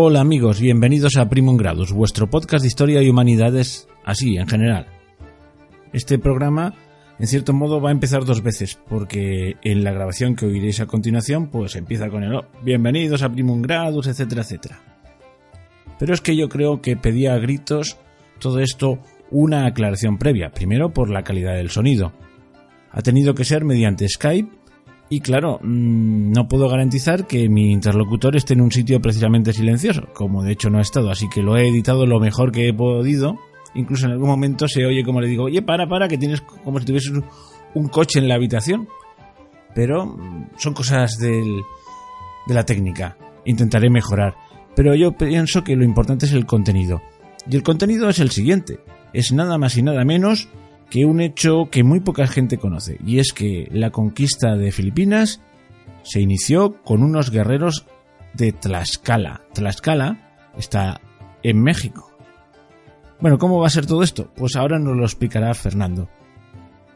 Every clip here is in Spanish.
Hola amigos, bienvenidos a Primum Gradus, vuestro podcast de historia y humanidades así, en general. Este programa, en cierto modo, va a empezar dos veces, porque en la grabación que oiréis a continuación, pues empieza con el oh, bienvenidos a Primum Gradus, etcétera, etcétera. Pero es que yo creo que pedía a gritos todo esto una aclaración previa, primero por la calidad del sonido. Ha tenido que ser mediante Skype y claro, mm, no puedo garantizar que mi interlocutor esté en un sitio precisamente silencioso, como de hecho no ha estado, así que lo he editado lo mejor que he podido. Incluso en algún momento se oye como le digo, oye, para, para, que tienes como si tuvieses un coche en la habitación. Pero mm, son cosas del, de la técnica. Intentaré mejorar. Pero yo pienso que lo importante es el contenido. Y el contenido es el siguiente. Es nada más y nada menos que un hecho que muy poca gente conoce, y es que la conquista de Filipinas se inició con unos guerreros de Tlaxcala. Tlaxcala está en México. Bueno, ¿cómo va a ser todo esto? Pues ahora nos lo explicará Fernando.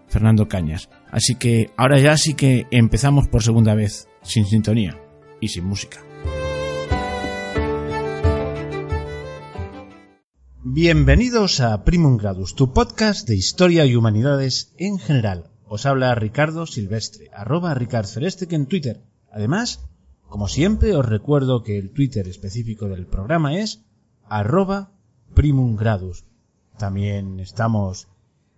Fernando Cañas. Así que ahora ya sí que empezamos por segunda vez, sin sintonía y sin música. Bienvenidos a Primum Gradus, tu podcast de historia y humanidades en general. Os habla Ricardo Silvestre, arroba Ricard en Twitter. Además, como siempre, os recuerdo que el Twitter específico del programa es arroba Primum Gradus. También estamos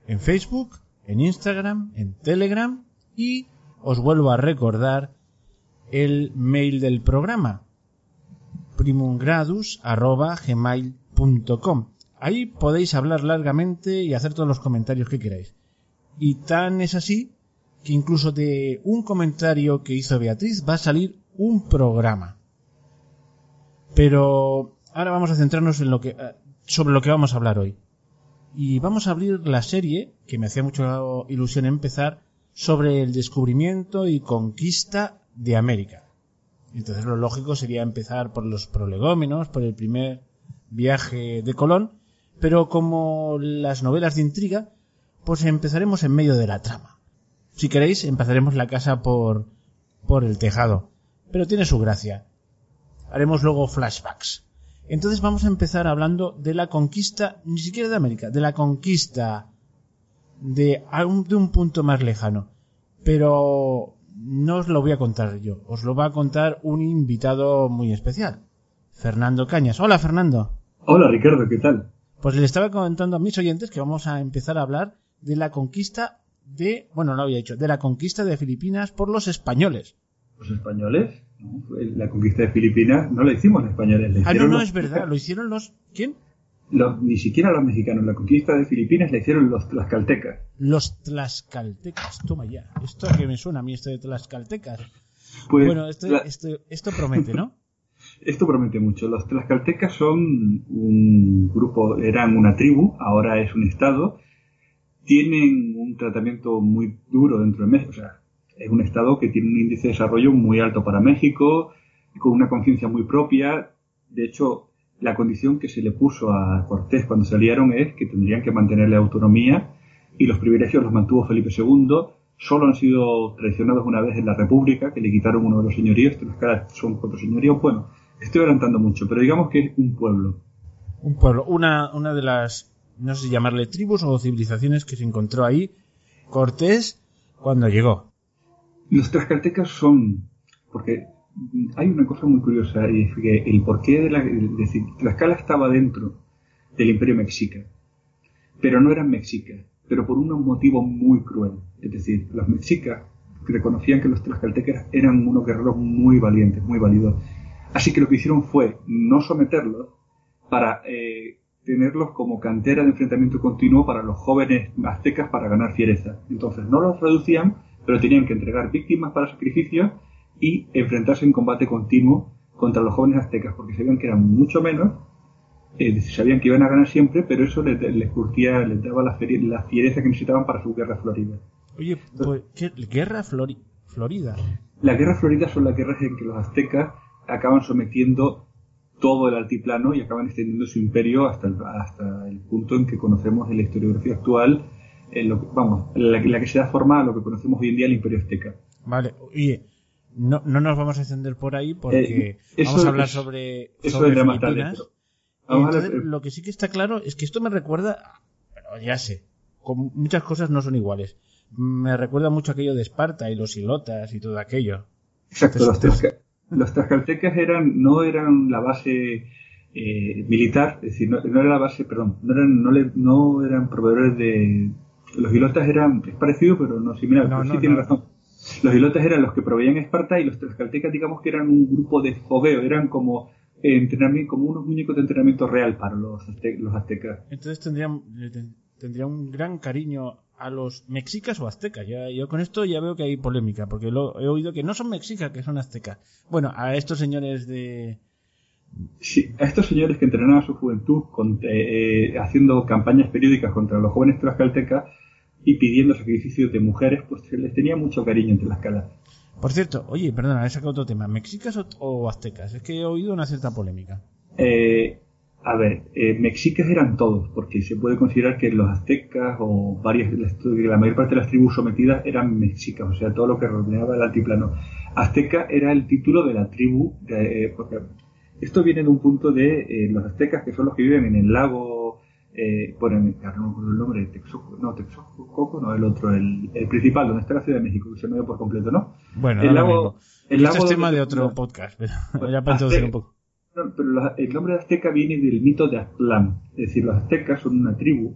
en Facebook, en Instagram, en Telegram y os vuelvo a recordar el mail del programa primumgradus.gmail.com Ahí podéis hablar largamente y hacer todos los comentarios que queráis. Y tan es así que incluso de un comentario que hizo Beatriz va a salir un programa. Pero ahora vamos a centrarnos en lo que eh, sobre lo que vamos a hablar hoy. Y vamos a abrir la serie que me hacía mucha ilusión empezar sobre el descubrimiento y conquista de América. Entonces lo lógico sería empezar por los prolegómenos, por el primer viaje de Colón pero como las novelas de intriga, pues empezaremos en medio de la trama. Si queréis, empezaremos la casa por, por el tejado, pero tiene su gracia. Haremos luego flashbacks. Entonces vamos a empezar hablando de la conquista, ni siquiera de América, de la conquista de, de un punto más lejano. Pero no os lo voy a contar yo, os lo va a contar un invitado muy especial, Fernando Cañas. Hola Fernando. Hola Ricardo, ¿qué tal? Pues le estaba comentando a mis oyentes que vamos a empezar a hablar de la conquista de, bueno, no lo había dicho, de la conquista de Filipinas por los españoles. ¿Los españoles? la conquista de Filipinas no la hicimos los españoles. ah, no, no, es verdad, lo hicieron los... ¿Quién? ni siquiera los mexicanos. La conquista de Filipinas la hicieron los tlaxcaltecas. Los tlaxcaltecas, toma ya. Esto que me suena a mí, esto de tlaxcaltecas. Pues, bueno, esto, esto promete, ¿no? Esto promete mucho. Los tlaxcaltecas son un grupo, eran una tribu, ahora es un estado. Tienen un tratamiento muy duro dentro de México. O sea, es un estado que tiene un índice de desarrollo muy alto para México, con una conciencia muy propia. De hecho, la condición que se le puso a Cortés cuando salieron es que tendrían que mantener la autonomía y los privilegios los mantuvo Felipe II. Solo han sido traicionados una vez en la República, que le quitaron uno de los señoríos. Tlaxcala son cuatro señoríos. Bueno, Estoy adelantando mucho, pero digamos que es un pueblo. Un pueblo, una, una de las, no sé si llamarle tribus o civilizaciones que se encontró ahí Cortés cuando llegó. Los tlaxcaltecas son, porque hay una cosa muy curiosa, y es que el porqué de la, de, Tlaxcala estaba dentro del imperio mexica, pero no eran mexicas, pero por un motivo muy cruel. Es decir, los mexicas reconocían que los tlaxcaltecas eran unos guerreros muy valientes, muy válidos, Así que lo que hicieron fue no someterlos para eh, tenerlos como cantera de enfrentamiento continuo para los jóvenes aztecas para ganar fiereza. Entonces no los reducían, pero tenían que entregar víctimas para sacrificios y enfrentarse en combate continuo contra los jóvenes aztecas, porque sabían que eran mucho menos, eh, sabían que iban a ganar siempre, pero eso les, les curtía, les daba la, fiereza que necesitaban para su guerra florida. Oye, pues, ¿qué guerra florida? Las guerras floridas son las guerras en que los aztecas acaban sometiendo todo el altiplano y acaban extendiendo su imperio hasta el, hasta el punto en que conocemos en la historiografía actual, en lo vamos, la, la, que se da forma a lo que conocemos hoy en día el imperio azteca. Vale, oye, no, no nos vamos a extender por ahí porque Eh, vamos a hablar sobre, Eso sobre tarde. Filipinas. pero- Vamos a Entonces, ver, eh, lo que sí que está claro es que esto me recuerda, pero ya sé, con muchas cosas no son iguales. Me recuerda mucho aquello de Esparta y los hilotas y todo aquello. Exacto, Entonces, los, los tlaxcaltecas eran, no eran la base eh, militar, es decir, no, no era la base, perdón, no eran, no, le- no eran proveedores de... Los hilotas eran, es parecido, pero no similar, No, pero sí no, tiene no. razón. Los hilotas eran los que proveían Esparta y los tlaxcaltecas, digamos que eran un grupo de fogueo, eran como eh, entrenamiento, como unos muñecos de entrenamiento real para los, azte- los aztecas. Entonces tendrían, le ten- tendría un gran cariño a los mexicas o aztecas. Ya, yo con esto ya veo que hay polémica, porque lo, he oído que no son mexicas, que son aztecas. Bueno, a estos señores de... Sí, a estos señores que entrenaban a su juventud con- eh, eh, haciendo campañas periódicas contra los jóvenes tlaxcaltecas y pidiendo sacrificios de mujeres, pues se les tenía mucho cariño entre las calas. Por cierto, oye, perdona, he sacado otro tema. ¿Mexicas o, o aztecas? Es que he oído una cierta polémica. Eh, a ver, eh, mexicas eran todos, porque se puede considerar que los aztecas o varias, las- la mayor parte de las tribus sometidas eran mexicas, o sea, todo lo que rodeaba el altiplano. Azteca era el título de la tribu, de, eh, porque esto viene de un punto de eh, los aztecas, que son los que viven en el lago, eh, bueno, en el, no me acuerdo el nombre, Texcoco, no, Texcoco, no, el otro, el, el principal, donde está la Ciudad de México, que se me dio por completo, ¿no? Bueno, el lago, el lago es tema de otro podcast, pero era para introducir un poco. No, pero la- el nombre de Azteca viene del mito de Aztlán. Es decir, los aztecas son una tribu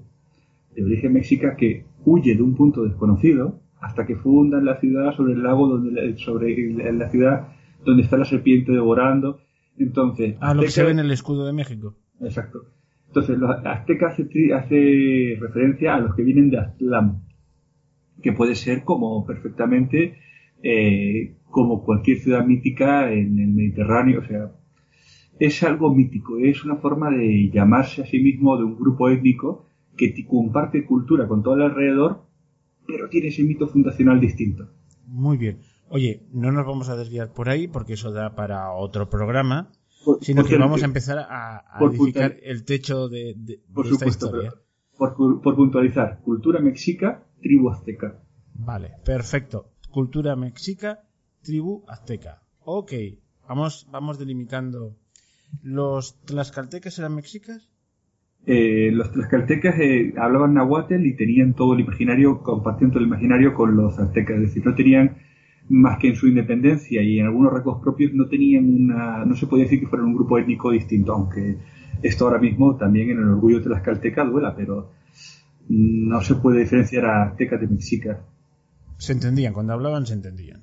de origen mexica que huye de un punto desconocido hasta que fundan la ciudad sobre el lago, donde sobre la, ciudad donde está la serpiente devorando. Entonces, Ah, lo que se ve en el escudo de México. Exacto. Entonces, los aztecas hace referencia a los que vienen de Aztlán, que puede ser como perfectamente eh, como cualquier ciudad mítica en el Mediterráneo, o sea, es algo mítico, es una forma de llamarse a sí mismo de un grupo étnico que comparte cultura con todo el alrededor, pero tiene ese mito fundacional distinto. Muy bien. Oye, no nos vamos a desviar por ahí porque eso da para otro programa, Por- sino por que vamos a empezar a, a por edificar puntual- el techo de, de- por de esta supuesto, historia. por, por puntualizar, cultura mexica, tribu azteca. Vale, perfecto. Cultura mexica, tribu azteca. Ok, vamos, vamos delimitando. ¿Los tlaxcaltecas eran mexicas? Eh, los tlaxcaltecas eh, hablaban nahuatl y tenían todo el imaginario, compartían todo el imaginario con los aztecas, es decir, no tenían más que en su independencia y en algunos rasgos propios no tenían una, no se podía decir que fueran un grupo étnico distinto, aunque esto ahora mismo también en el orgullo tlaxcalteca duela, pero no se puede diferenciar a aztecas de mexicas. Se entendían, cuando hablaban se entendían.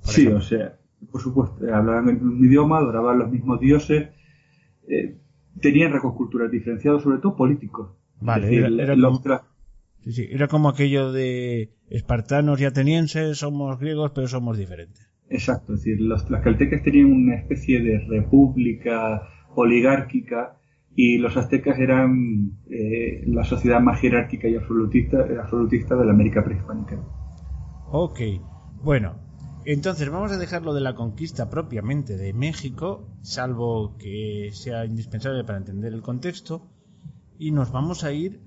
Sí, ejemplo. o sea, por supuesto, eh, hablaban el mismo idioma, adoraban los mismos dioses, eh, tenían rasgos culturales diferenciados, sobre todo políticos. Vale, decir, era- era los como- Sí, sí, era como aquello de espartanos y atenienses, somos griegos, pero somos diferentes. Exacto, es decir, los tlaxcaltecas tenían una especie de república oligárquica y los aztecas eran eh, la sociedad más jerárquica y absolutista, absolutista de la América prehispánica. Ok, bueno, entonces vamos a dejar lo de la conquista propiamente de México, salvo que sea indispensable para entender el contexto, y nos vamos a ir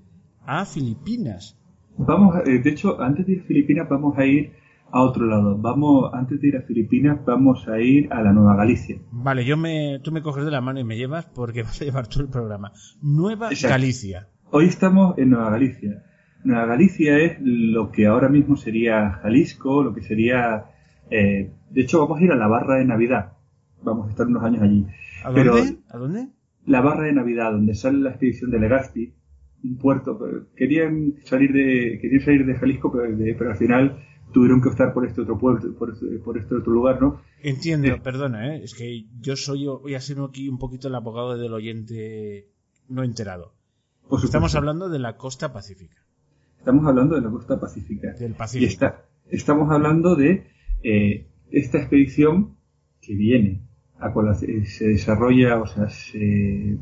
a Filipinas. Vamos, a- eh, de hecho, antes de ir a Filipinas vamos a ir a otro lado. Vamos, antes de ir a Filipinas vamos a ir a la Nueva Galicia. Vale, yo me, tú me coges de la mano y me llevas porque vas a llevar tú el programa. Nueva Exacto. Galicia. Hoy estamos en Nueva Galicia. Nueva Galicia es lo que ahora mismo sería Jalisco, lo que sería... eh, de hecho, vamos a ir a la barra de Navidad. Vamos a estar unos años allí. ¿A Pero- dónde? ¿A dónde? La barra de Navidad, donde sale la expedición de Legazpi, un puerto. pero Querían salir de querían salir de Jalisco, pero, de- pero al final tuvieron que optar por este otro puerto, por este, por este otro lugar, ¿no? Entiendo, Sí. perdona, ¿eh? es que yo soy, voy a ser aquí un poquito el abogado del oyente no enterado. Estamos hablando de la costa pacífica, Estamos hablando de la costa pacífica. del Y Pacífico. está, estamos hablando de eh, esta expedición que viene, a cual se desarrolla, o sea, se,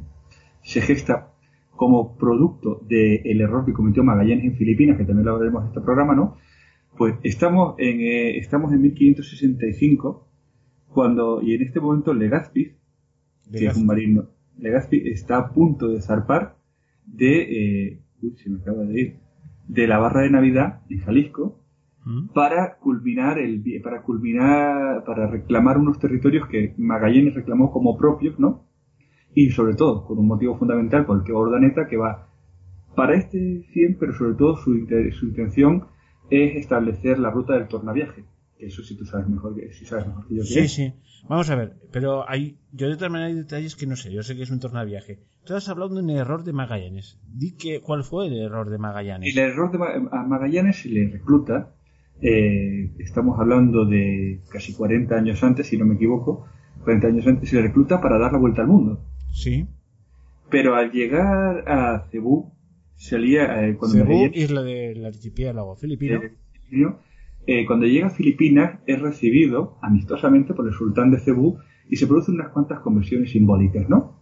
se gesta como producto del error que cometió Magallanes en Filipinas, que también lo hablaremos en este programa, ¿no? Pues estamos en, eh, estamos en 1565, cuando, y en este momento Legazpi, que es un marino, Legazpi está a punto de zarpar de, eh, uy, se me acaba de ir, de la barra de Navidad en Jalisco, ¿Mm? para culminar el para culminar para reclamar unos territorios que Magallanes reclamó como propios, ¿no? Y sobre todo con un motivo fundamental por el que Ordaneta que va para este fin, pero sobre todo su, su intención es establecer la ruta del tornaviaje. Eso sí tú sabes mejor que, si sabes mejor que yo. Sí, sí. Vamos a ver, pero hay, yo de todas maneras hay detalles que no sé. Yo sé que es un tornaviaje. Tú has hablado de un error de Magallanes. Di que, ¿cuál fue el error de Magallanes? El error de a Magallanes se le recluta. Eh, estamos hablando de casi 40 años antes, si no me equivoco. 40 años antes se recluta para dar la vuelta al mundo. Sí. Pero al llegar a Cebú, salía eh, cuando Cebú, isla del archipiélago filipino. Eh, cuando llega a Filipinas es recibido amistosamente por el sultán de Cebú y se producen unas cuantas conversiones simbólicas, ¿no?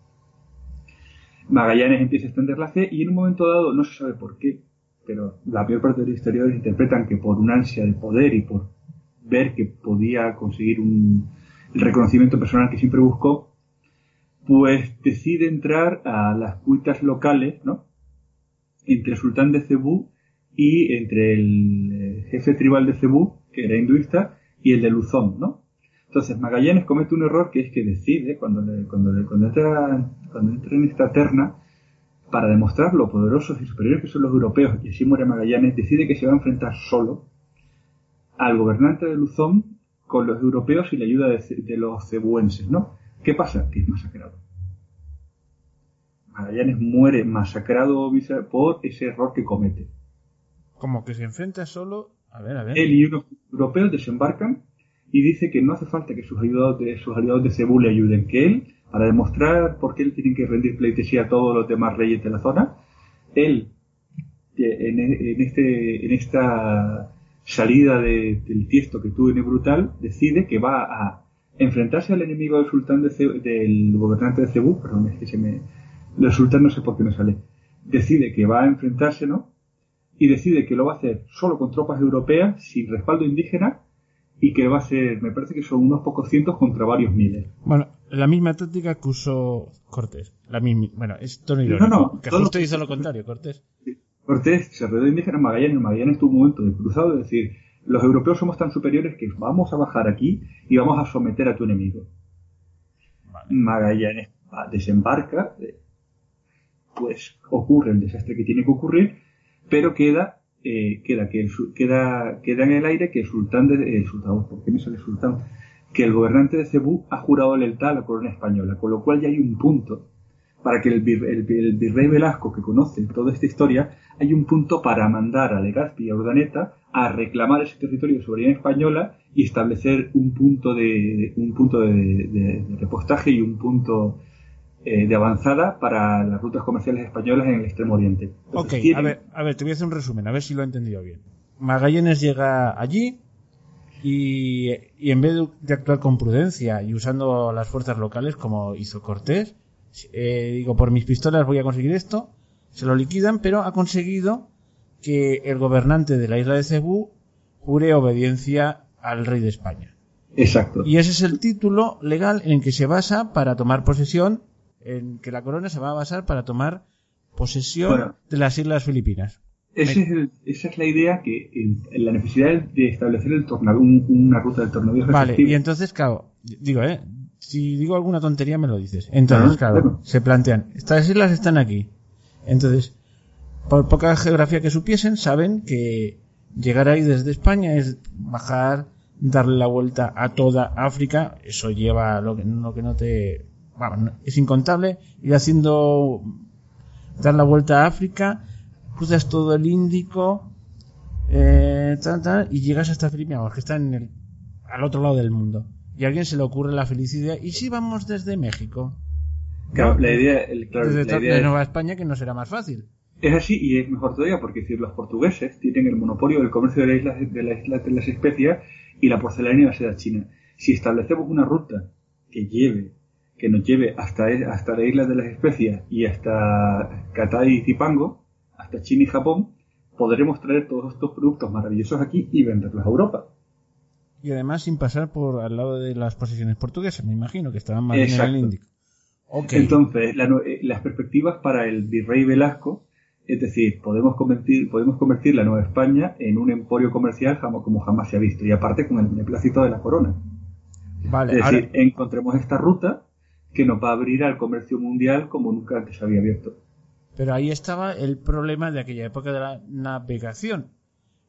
Magallanes empieza a extender la fe y en un momento dado, no se sabe por qué, pero la mayor parte de los historiadores interpretan que por una ansia de poder y por ver que podía conseguir un, el reconocimiento personal que siempre buscó, pues decide entrar a las cuitas locales, ¿no? Entre el sultán de Cebú y entre el eh, jefe tribal de Cebú, que era hinduista, y el de Luzón, ¿no? Entonces Magallanes comete un error que es que decide, cuando, cuando, cuando, entra, cuando entra en esta terna, para demostrar lo poderosos y superiores que son los europeos, y así muere Magallanes, decide que se va a enfrentar solo al gobernante de Luzón con los europeos y la ayuda de, los cebuenses, ¿no? ¿Qué pasa? Que es masacrado. Magallanes muere masacrado por ese error que comete. Como que se enfrenta solo. A ver, a ver. Él y unos europeos desembarcan y dice que no hace falta que sus aliados de, sus aliados de Cebú le ayuden, que él, para demostrar por qué él tiene que rendir pleitesía a todos los demás reyes de la zona, él, en, este, en esta salida del tiesto que tuvo en el Brutal, decide que va a enfrentarse al enemigo del sultán de del gobernante de Cebú, perdón, es que se me, el sultán no sé por qué me sale, decide que va a enfrentarse, ¿no? y decide que lo va a hacer solo con tropas europeas, sin respaldo indígena, y que va a ser, me parece que son unos pocos cientos contra varios miles. Bueno, la misma táctica que usó Cortés. La misma, bueno, es Tony No, no, que justo hizo lo contrario, Cortés. Cortés se rodeó de indígenas Magallanes. Magallanes tuvo un momento de cruzado de decir, los europeos somos tan superiores que vamos a bajar aquí y vamos a someter a tu enemigo. Magallanes desembarca, eh, pues ocurre el desastre que tiene que ocurrir pero queda eh, queda que queda queda en el aire que el sultán de el sultán ¿por qué me sale sultán? Que el gobernante de Cebú ha jurado lealtad a la corona española con lo cual ya hay un punto para que el, virrey Velasco que conoce toda esta historia hay un punto para mandar a Legazpi y a Urdaneta a reclamar ese territorio de soberanía española y establecer un punto de un punto de repostaje y un punto eh, de avanzada para las rutas comerciales españolas en el Extremo Oriente. ok, a, ver, a ver, te voy a hacer un resumen, a ver si lo he entendido bien. Magallanes llega allí y, en vez de actuar con prudencia y usando las fuerzas locales como hizo Cortés, eh, digo, por mis pistolas voy a conseguir esto, se lo liquidan, pero ha conseguido que el gobernante de la isla de Cebú jure obediencia al rey de España. Exacto. Y ese es el título legal en el que se basa para tomar posesión en que la corona se va a basar para tomar posesión de las Islas Filipinas. Esa es la idea que en, la necesidad de establecer el tornado, una ruta del tornado. Vale, y entonces, claro, digo, ¿eh? Si digo alguna tontería me lo dices. Entonces, claro, se plantean, estas islas están aquí. Entonces, por poca geografía que supiesen, saben que llegar ahí desde España es bajar, darle la vuelta a toda África. Eso lleva lo que, lo que no te es incontable, ir haciendo, dar la vuelta a África, cruzas todo el Índico, eh, y llegas hasta Filipinas, que está en el, al otro lado del mundo. Y a alguien se le ocurre la felicidad, ¿y si vamos desde México? Claro, la idea, desde Nueva España que no será más fácil. Es así y es mejor todavía porque si los portugueses tienen el monopolio del comercio de la isla de, la isla de las especias y la porcelana va a ser China. Si establecemos una ruta que lleve que nos lleve hasta, hasta la isla de las especias y hasta Katai y Zipango, hasta China y Japón, podremos traer todos estos productos maravillosos aquí y venderlos a Europa. Y además sin pasar por al lado de las posiciones portuguesas, me imagino que estaban más en el Índico. Entonces, eh, las perspectivas para el virrey Velasco Es decir, podemos convertir, podemos convertir la Nueva España en un emporio comercial como jamás se ha visto, y aparte con el beneplácito de la corona. Vale, es decir, encontremos esta ruta que nos va a abrir al comercio mundial como nunca antes se había abierto. Pero ahí estaba el problema de aquella época de la navegación.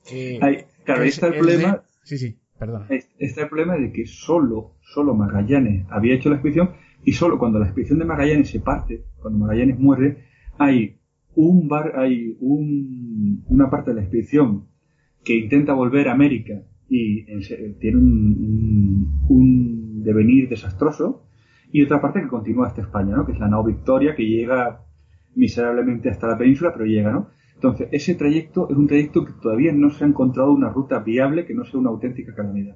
claro, ahí está el, problema. Sí, sí, perdón. Está el problema de que solo, solo Magallanes había hecho la expedición y solo cuando la expedición de Magallanes se parte, cuando Magallanes muere, hay un bar, hay un, una parte de la expedición que intenta volver a América y tiene un, un, devenir desastroso y otra parte que continúa hasta España, ¿no? que es la nao Victoria que llega miserablemente hasta la península, pero llega, ¿no? Entonces, ese trayecto es un trayecto que todavía no se ha encontrado una ruta viable que no sea una auténtica calamidad.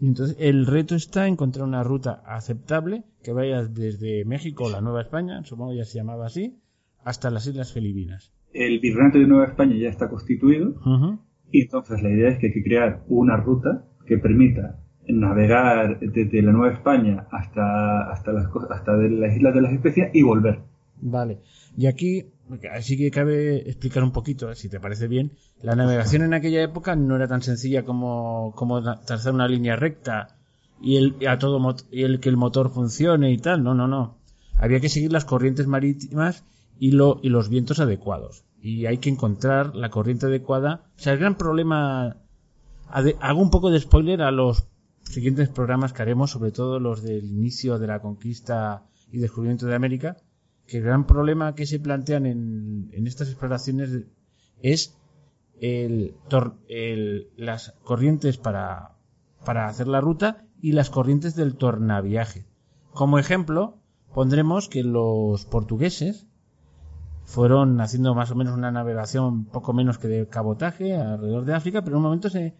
Y entonces, el reto está en encontrar una ruta aceptable que vaya desde México, la Nueva España, supongo ya se llamaba así, hasta las Islas Filipinas. El Virreinato de Nueva España ya está constituido y entonces la idea es que hay que crear una ruta que permita navegar desde la Nueva España hasta, hasta, las, hasta las Islas de las Especias y volver. Vale. Y aquí, así que cabe explicar un poquito, si te parece bien, la navegación en aquella época no era tan sencilla como, como trazar una línea recta y el, a todo, y el que el motor funcione y tal. No, no, no. Había que seguir las corrientes marítimas y, lo, y los vientos adecuados. Y hay que encontrar la corriente adecuada. O sea, el gran problema. Hago un poco de spoiler a los siguientes programas que haremos, sobre todo los del inicio de la conquista y descubrimiento de América, que el gran problema que se plantean en, en estas exploraciones es el, el, las corrientes para, para hacer la ruta y las corrientes del tornaviaje. Como ejemplo, pondremos que los portugueses fueron haciendo más o menos una navegación poco menos que de cabotaje alrededor de África, pero en un momento se,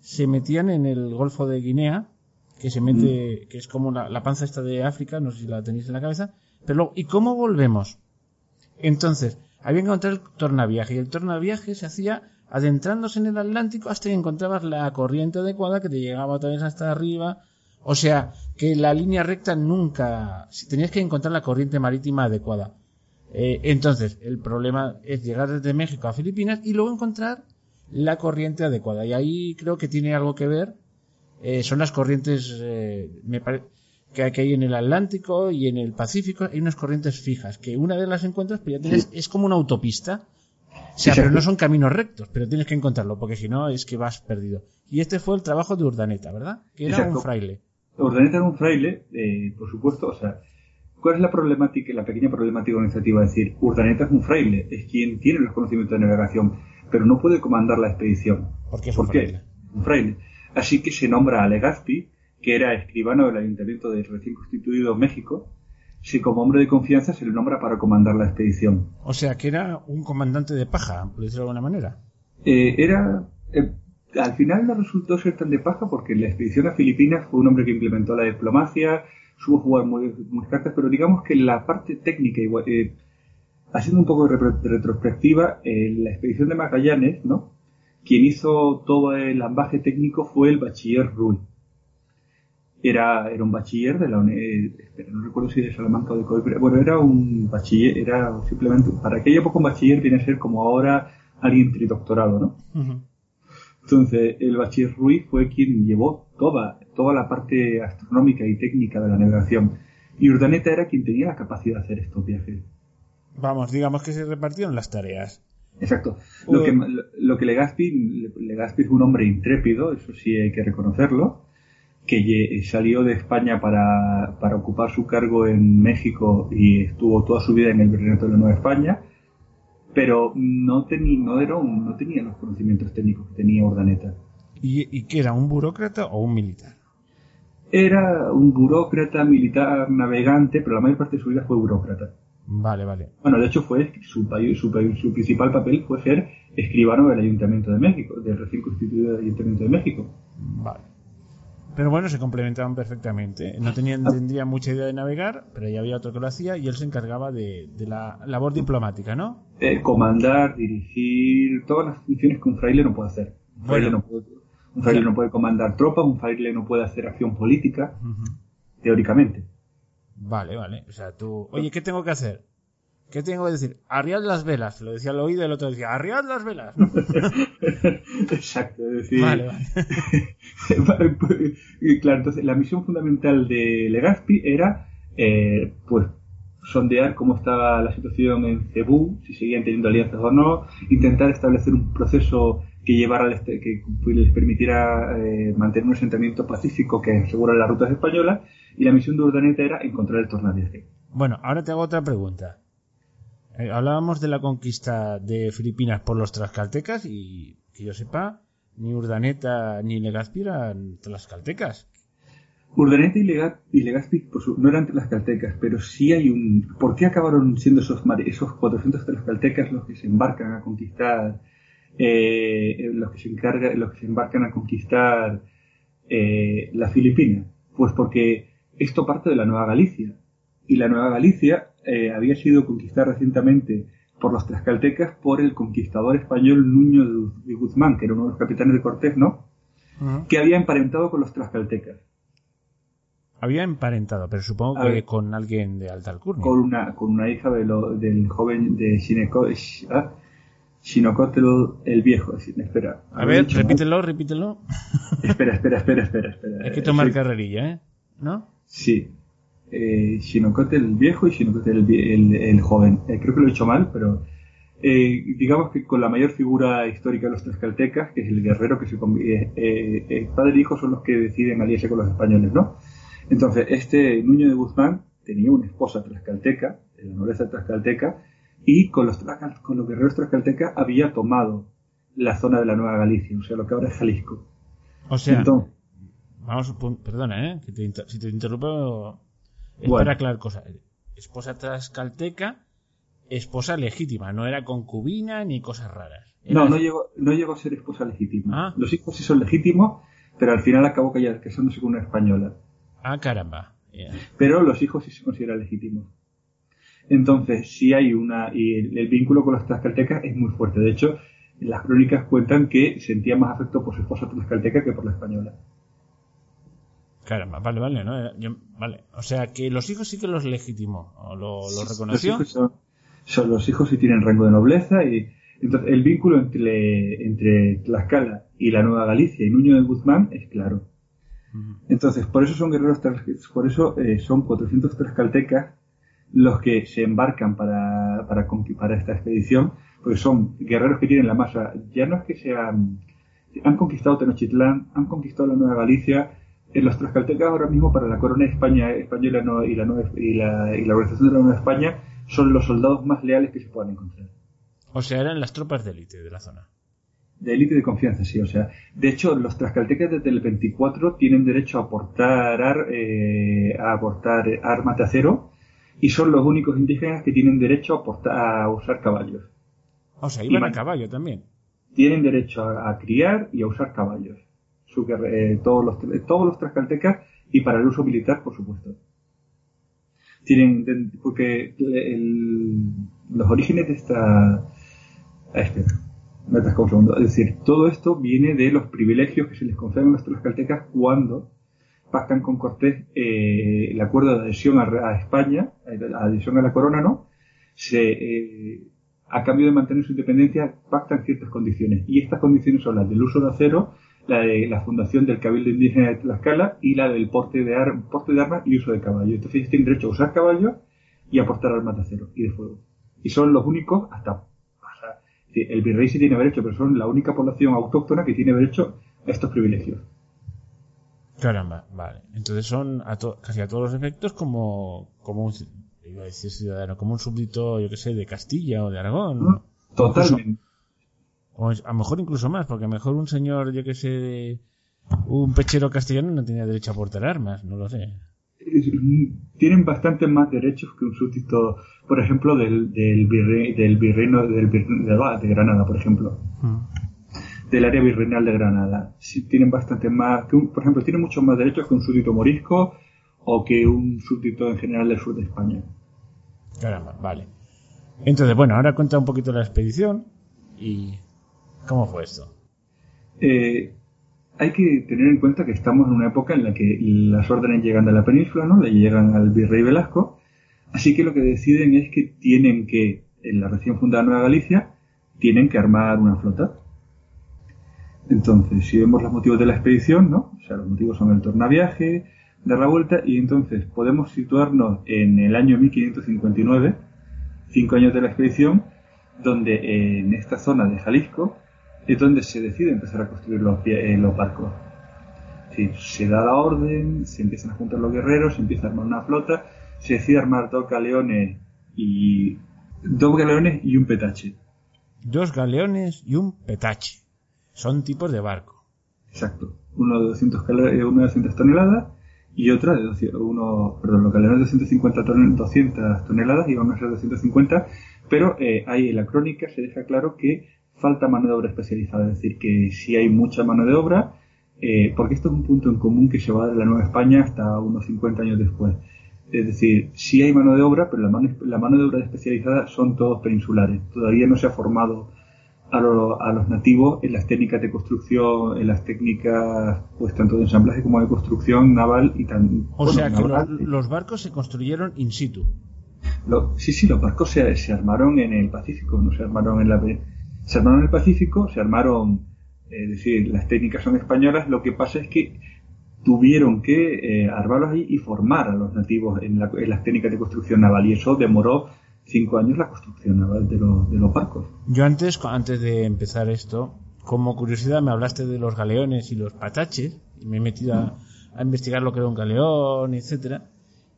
se metían en el Golfo de Guinea, que se mete, mm. que es como la, panza esta de África, no sé si la tenéis en la cabeza, pero luego, ¿y cómo volvemos? Entonces, había que encontrar el tornaviaje, y el tornaviaje se hacía adentrándose en el Atlántico hasta que encontrabas la corriente adecuada que te llegaba otra vez hasta arriba, o sea, que la línea recta nunca, si tenías que encontrar la corriente marítima adecuada. Eh, entonces, el problema es llegar desde México a Filipinas y luego encontrar la corriente adecuada. Y ahí creo que tiene algo que ver. Eh, son las corrientes eh, me que hay en el Atlántico y en el Pacífico. Hay unas corrientes fijas que una de las encuentras, pero ya tienes, es como una autopista. O sea, pero no son caminos rectos, pero tienes que encontrarlo, porque si no es que vas perdido. Y este fue el trabajo de Urdaneta, ¿verdad? Que era un fraile. Urdaneta era un fraile, por supuesto, o sea, ¿Cuál es la problemática, la pequeña problemática organizativa? Es decir, Urdaneta es un fraile, es quien tiene los conocimientos de navegación, pero no puede comandar la expedición. ¿Por qué es un fraile? Un fraile. Así que se nombra a Legazpi, que era escribano del ayuntamiento de recién constituido México, si como hombre de confianza se le nombra para comandar la expedición. O sea, que era un comandante de paja, por decirlo de alguna manera. Eh, era... Eh, al final no resultó ser tan de paja porque la expedición a Filipinas fue un hombre que implementó la diplomacia, supo jugar muy, cartas, pero digamos que la parte técnica, eh, haciendo un poco de retrospectiva, la expedición de Magallanes, ¿no? Quien hizo todo el ambaje técnico fue el bachiller Rull. Era, era un bachiller de la UNED, no recuerdo si de Salamanca o de Coimbra, bueno, era un bachiller, era simplemente, para aquella época un bachiller viene a ser como ahora alguien tridoctorado, ¿no? Entonces, el bachiller Ruiz fue quien llevó toda, toda la parte astronómica y técnica de la navegación. Y Urdaneta era quien tenía la capacidad de hacer estos viajes. Vamos, digamos que se repartieron las tareas. Exacto. Lo que, lo que Legazpi, Legazpi es un hombre intrépido, eso sí hay que reconocerlo, que salió de España para, para ocupar su cargo en México y estuvo toda su vida en el Virreinato de la Nueva España pero no, tenía no, era no tenía los conocimientos técnicos que tenía Urdaneta. ¿Y, ¿Y qué era, un burócrata o un militar? Era un burócrata, militar, navegante, pero la mayor parte de su vida fue burócrata. Vale, vale. Bueno, de hecho fue su, su, su principal papel fue ser escribano del Ayuntamiento de México, del recién constituido Ayuntamiento de México. Vale. Pero bueno, se complementaban perfectamente. No tenían, tendría mucha idea de navegar, pero ya había otro que lo hacía y él se encargaba de, la labor diplomática, ¿no? Eh, comandar, dirigir, todas las funciones que un fraile no puede hacer. Un fraile, no, puede, un fraile no puede comandar tropas, un fraile no puede hacer acción política, teóricamente. Vale, vale. O sea, tú, oye, ¿qué tengo que hacer? ¿Qué tengo que decir? Arriad las velas. Lo decía al oído y el otro decía, arriad las velas. Exacto, es decir... Vale, vale. claro, entonces la misión fundamental de Legazpi era, eh, pues, sondear cómo estaba la situación en Cebú, si seguían teniendo alianzas o no, intentar establecer un proceso que llevara este, que les permitiera eh, mantener un asentamiento pacífico que asegura las rutas españolas y la misión de Urdaneta era encontrar el tornadiaje. Bueno, ahora te hago otra pregunta. Eh, hablábamos de la conquista de Filipinas por los tlaxcaltecas y que yo sepa, ni Urdaneta ni Legazpi eran tlaxcaltecas. Urdaneta y, Legazpi no eran tlaxcaltecas, pero sí hay un... ¿Por qué acabaron siendo esos, esos 400 tlaxcaltecas los que se embarcan a conquistar eh, los, que se encarga, los que se embarcan a conquistar eh, la Filipina? Pues porque esto parte de la Nueva Galicia. Y la Nueva Galicia eh, había sido conquistada recientemente por los tlaxcaltecas por el conquistador español Nuño de Guzmán, que era uno de los capitanes de Cortés, ¿no? Que había emparentado con los tlaxcaltecas. Había emparentado, pero supongo que con alguien de alta alcurnia. Con una, con una hija de del joven de Sineco, ¿ah? el viejo. espera. A ver, repítelo, repítelo. Espera, espera, espera, espera, espera. Hay que tomar carrerilla, ¿eh? ¿No? Sí. Eh, el viejo y Shinokote el, el, joven. Eh, creo que lo he dicho mal, pero eh, digamos que con la mayor figura histórica de los tlaxcaltecas, que es el guerrero que se eh, eh, padre e hijo son los que deciden aliarse con los españoles, ¿no? Entonces, este Nuño de Guzmán tenía una esposa tlaxcalteca, de la nobleza tlaxcalteca, y con los, con los guerreros tlaxcaltecas había tomado la zona de la Nueva Galicia, o sea, lo que ahora es Jalisco. O sea, vamos, perdona, ¿eh? si te interrumpo, cosas. Esposa tlaxcalteca, esposa legítima, no era concubina ni cosas raras. No, no llegó, no llegó a ser esposa legítima. Ah. Los hijos sí son legítimos, pero al final acabó casándose con una española. Ah, caramba. Pero los hijos sí se consideran legítimos. Entonces, sí hay una. Y el, vínculo con los tlaxcaltecas es muy fuerte. De hecho, las crónicas cuentan que sentía más afecto por su esposa tlaxcalteca que por la española. Caramba, vale, vale, ¿no? vale. O sea, que los hijos sí que los legitimó, o lo, reconoció. Los hijos son, los hijos sí tienen rango de nobleza y entonces el vínculo entre, entre Tlaxcala y la Nueva Galicia y Nuño de Guzmán es claro. Entonces, por eso son guerreros, por eso eh, son 400 tlaxcaltecas los que se embarcan para, para, para esta expedición, porque son guerreros que tienen la masa, ya no es que sean, han conquistado Tenochtitlán, han conquistado la Nueva Galicia, los tlaxcaltecas ahora mismo para la corona de España, española y, la, y, la, y la organización de la Nueva España son los soldados más leales que se puedan encontrar. O sea, eran las tropas de élite de la zona. De élite de confianza, sí. O sea, de hecho, los tlaxcaltecas desde el 24 tienen derecho a aportar, eh, a aportar armas de acero y son los únicos indígenas que tienen derecho a, usar caballos. O sea, iban a caballo también. Tienen derecho a, criar y a usar caballos. Eh, todos los todos los tlaxcaltecas y para el uso militar, por supuesto. Tienen, porque los orígenes de esta... Este, es decir, todo esto viene de los privilegios que se les conceden a los tlaxcaltecas cuando pactan con Cortés eh, el acuerdo de adhesión a, España, la adhesión a la corona, ¿no? Se, eh, a cambio de mantener su independencia, pactan ciertas condiciones. Y estas condiciones son las del uso de acero, la de la fundación del Cabildo Indígena de Tlaxcala y la del porte de, porte de armas y uso de caballo. Entonces ellos tienen derecho a usar caballos y a portar armas de acero y de fuego. Y son los únicos hasta el virrey sí tiene derecho, pero son la única población autóctona que tiene derecho a estos privilegios. Caramba, vale. Entonces son a casi a todos los efectos como, como un, iba a decir ciudadano, como un súbdito, yo que sé, de Castilla o de Aragón. Totalmente. O, a lo mejor incluso más, porque a lo mejor un señor, yo que sé, un pechero castellano no tenía derecho a portar armas, no lo sé. Tienen bastante más derechos que un súbdito, por ejemplo, del, del, virrey, del virreino del de, Granada, por ejemplo. Mm. Del área virreinal de Granada. Sí, tienen bastante más, que por ejemplo, tienen muchos más derechos que un súbdito morisco o que un súbdito en general del sur de España. Caramba, vale. Entonces, bueno, ahora cuenta un poquito la expedición y cómo fue esto. Eh, hay que tener en cuenta que estamos en una época en la que las órdenes llegan de la península, ¿no? Le llegan al virrey Velasco, Así que lo que deciden es que tienen que, en la recién fundada Nueva Galicia, tienen que armar una flota. Entonces, si vemos los motivos de la expedición, ¿no? O sea, los motivos son el tornaviaje, dar la vuelta, y entonces podemos situarnos en el año 1559, cinco años de la expedición, donde en esta zona de Jalisco es donde se decide empezar a construir los, eh, los barcos. se da la orden, se empiezan a juntar los guerreros, se empieza a armar una flota, se decide armar dos galeones y dos galeones y un petache. Dos galeones y un petache. Son tipos de barco. Exacto. Uno de 200, eh, uno de 200 toneladas y otra de 200, uno, perdón, los galeones de 250 200 toneladas y van a ser 250, pero eh, ahí en la crónica se deja claro que falta mano de obra especializada, es decir, que si hay mucha mano de obra, eh, porque esto es un punto en común que se va de la Nueva España hasta unos 50 años después. Es decir, sí hay mano de obra, pero la mano, la mano de obra especializada son todos peninsulares. Todavía no se ha formado a, a, los nativos en las técnicas de construcción, en las técnicas, pues tanto de ensamblaje como de construcción naval y tan. O sea que los, barcos se construyeron in situ. sí, sí, los barcos se, se, armaron en el Pacífico, no se armaron en la se armaron en el Pacífico, se armaron, es decir, las técnicas son españolas, lo que pasa es que tuvieron que eh, armarlos ahí y formar a los nativos en, las técnicas de construcción naval y eso demoró cinco años la construcción naval de, de los barcos. Yo antes, antes de empezar esto, como curiosidad me hablaste de los galeones y los pataches y me he metido a, a investigar lo que era un galeón, etcétera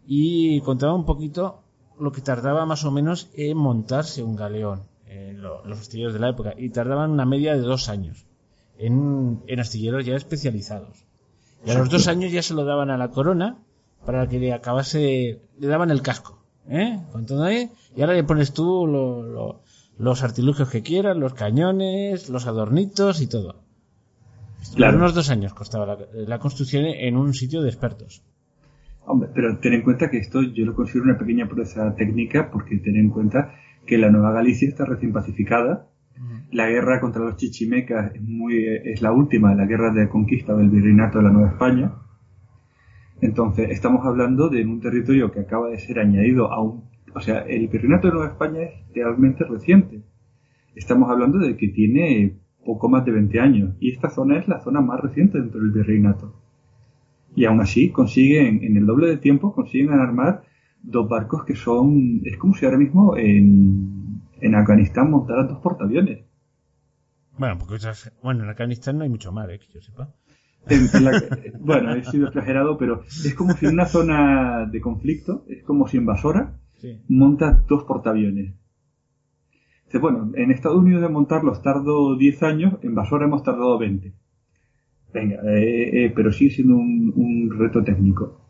y contaba un poquito lo que tardaba más o menos en montarse un galeón los astilleros de la época y tardaban una media de dos años en, astilleros ya especializados. Y a los dos años ya se lo daban a la corona para que le acabase, le daban el casco, ¿eh? Con todo ahí, y ahora le pones tú los artilugios que quieras, los cañones, los adornitos y todo. Claro. Unos dos años costaba la, la, construcción en un sitio de expertos. Hombre, pero ten en cuenta que esto yo lo considero una pequeña proeza técnica porque ten en cuenta que la Nueva Galicia está recién pacificada. La guerra contra los chichimecas es, muy, es la última de la guerra de conquista del virreinato de la Nueva España. Entonces, estamos hablando de un territorio que acaba de ser añadido a un... O sea, el virreinato de Nueva España es realmente reciente. Estamos hablando de que tiene poco más de 20 años. Y esta zona es la zona más reciente dentro del virreinato. Y aún así consiguen, en el doble de tiempo, consiguen armar dos barcos que son. Es como si ahora mismo en, en Afganistán montaran dos portaaviones. Bueno, porque bueno, en Afganistán no hay mucho mar, ¿eh? que yo sepa. bueno, he sido exagerado, pero es como si en una zona de conflicto, es como si en Basora monta dos portaaviones. bueno, en Estados Unidos de montarlos tardo 10 años, en Basora hemos tardado 20. Venga, eh, eh, pero sigue siendo un, un reto técnico.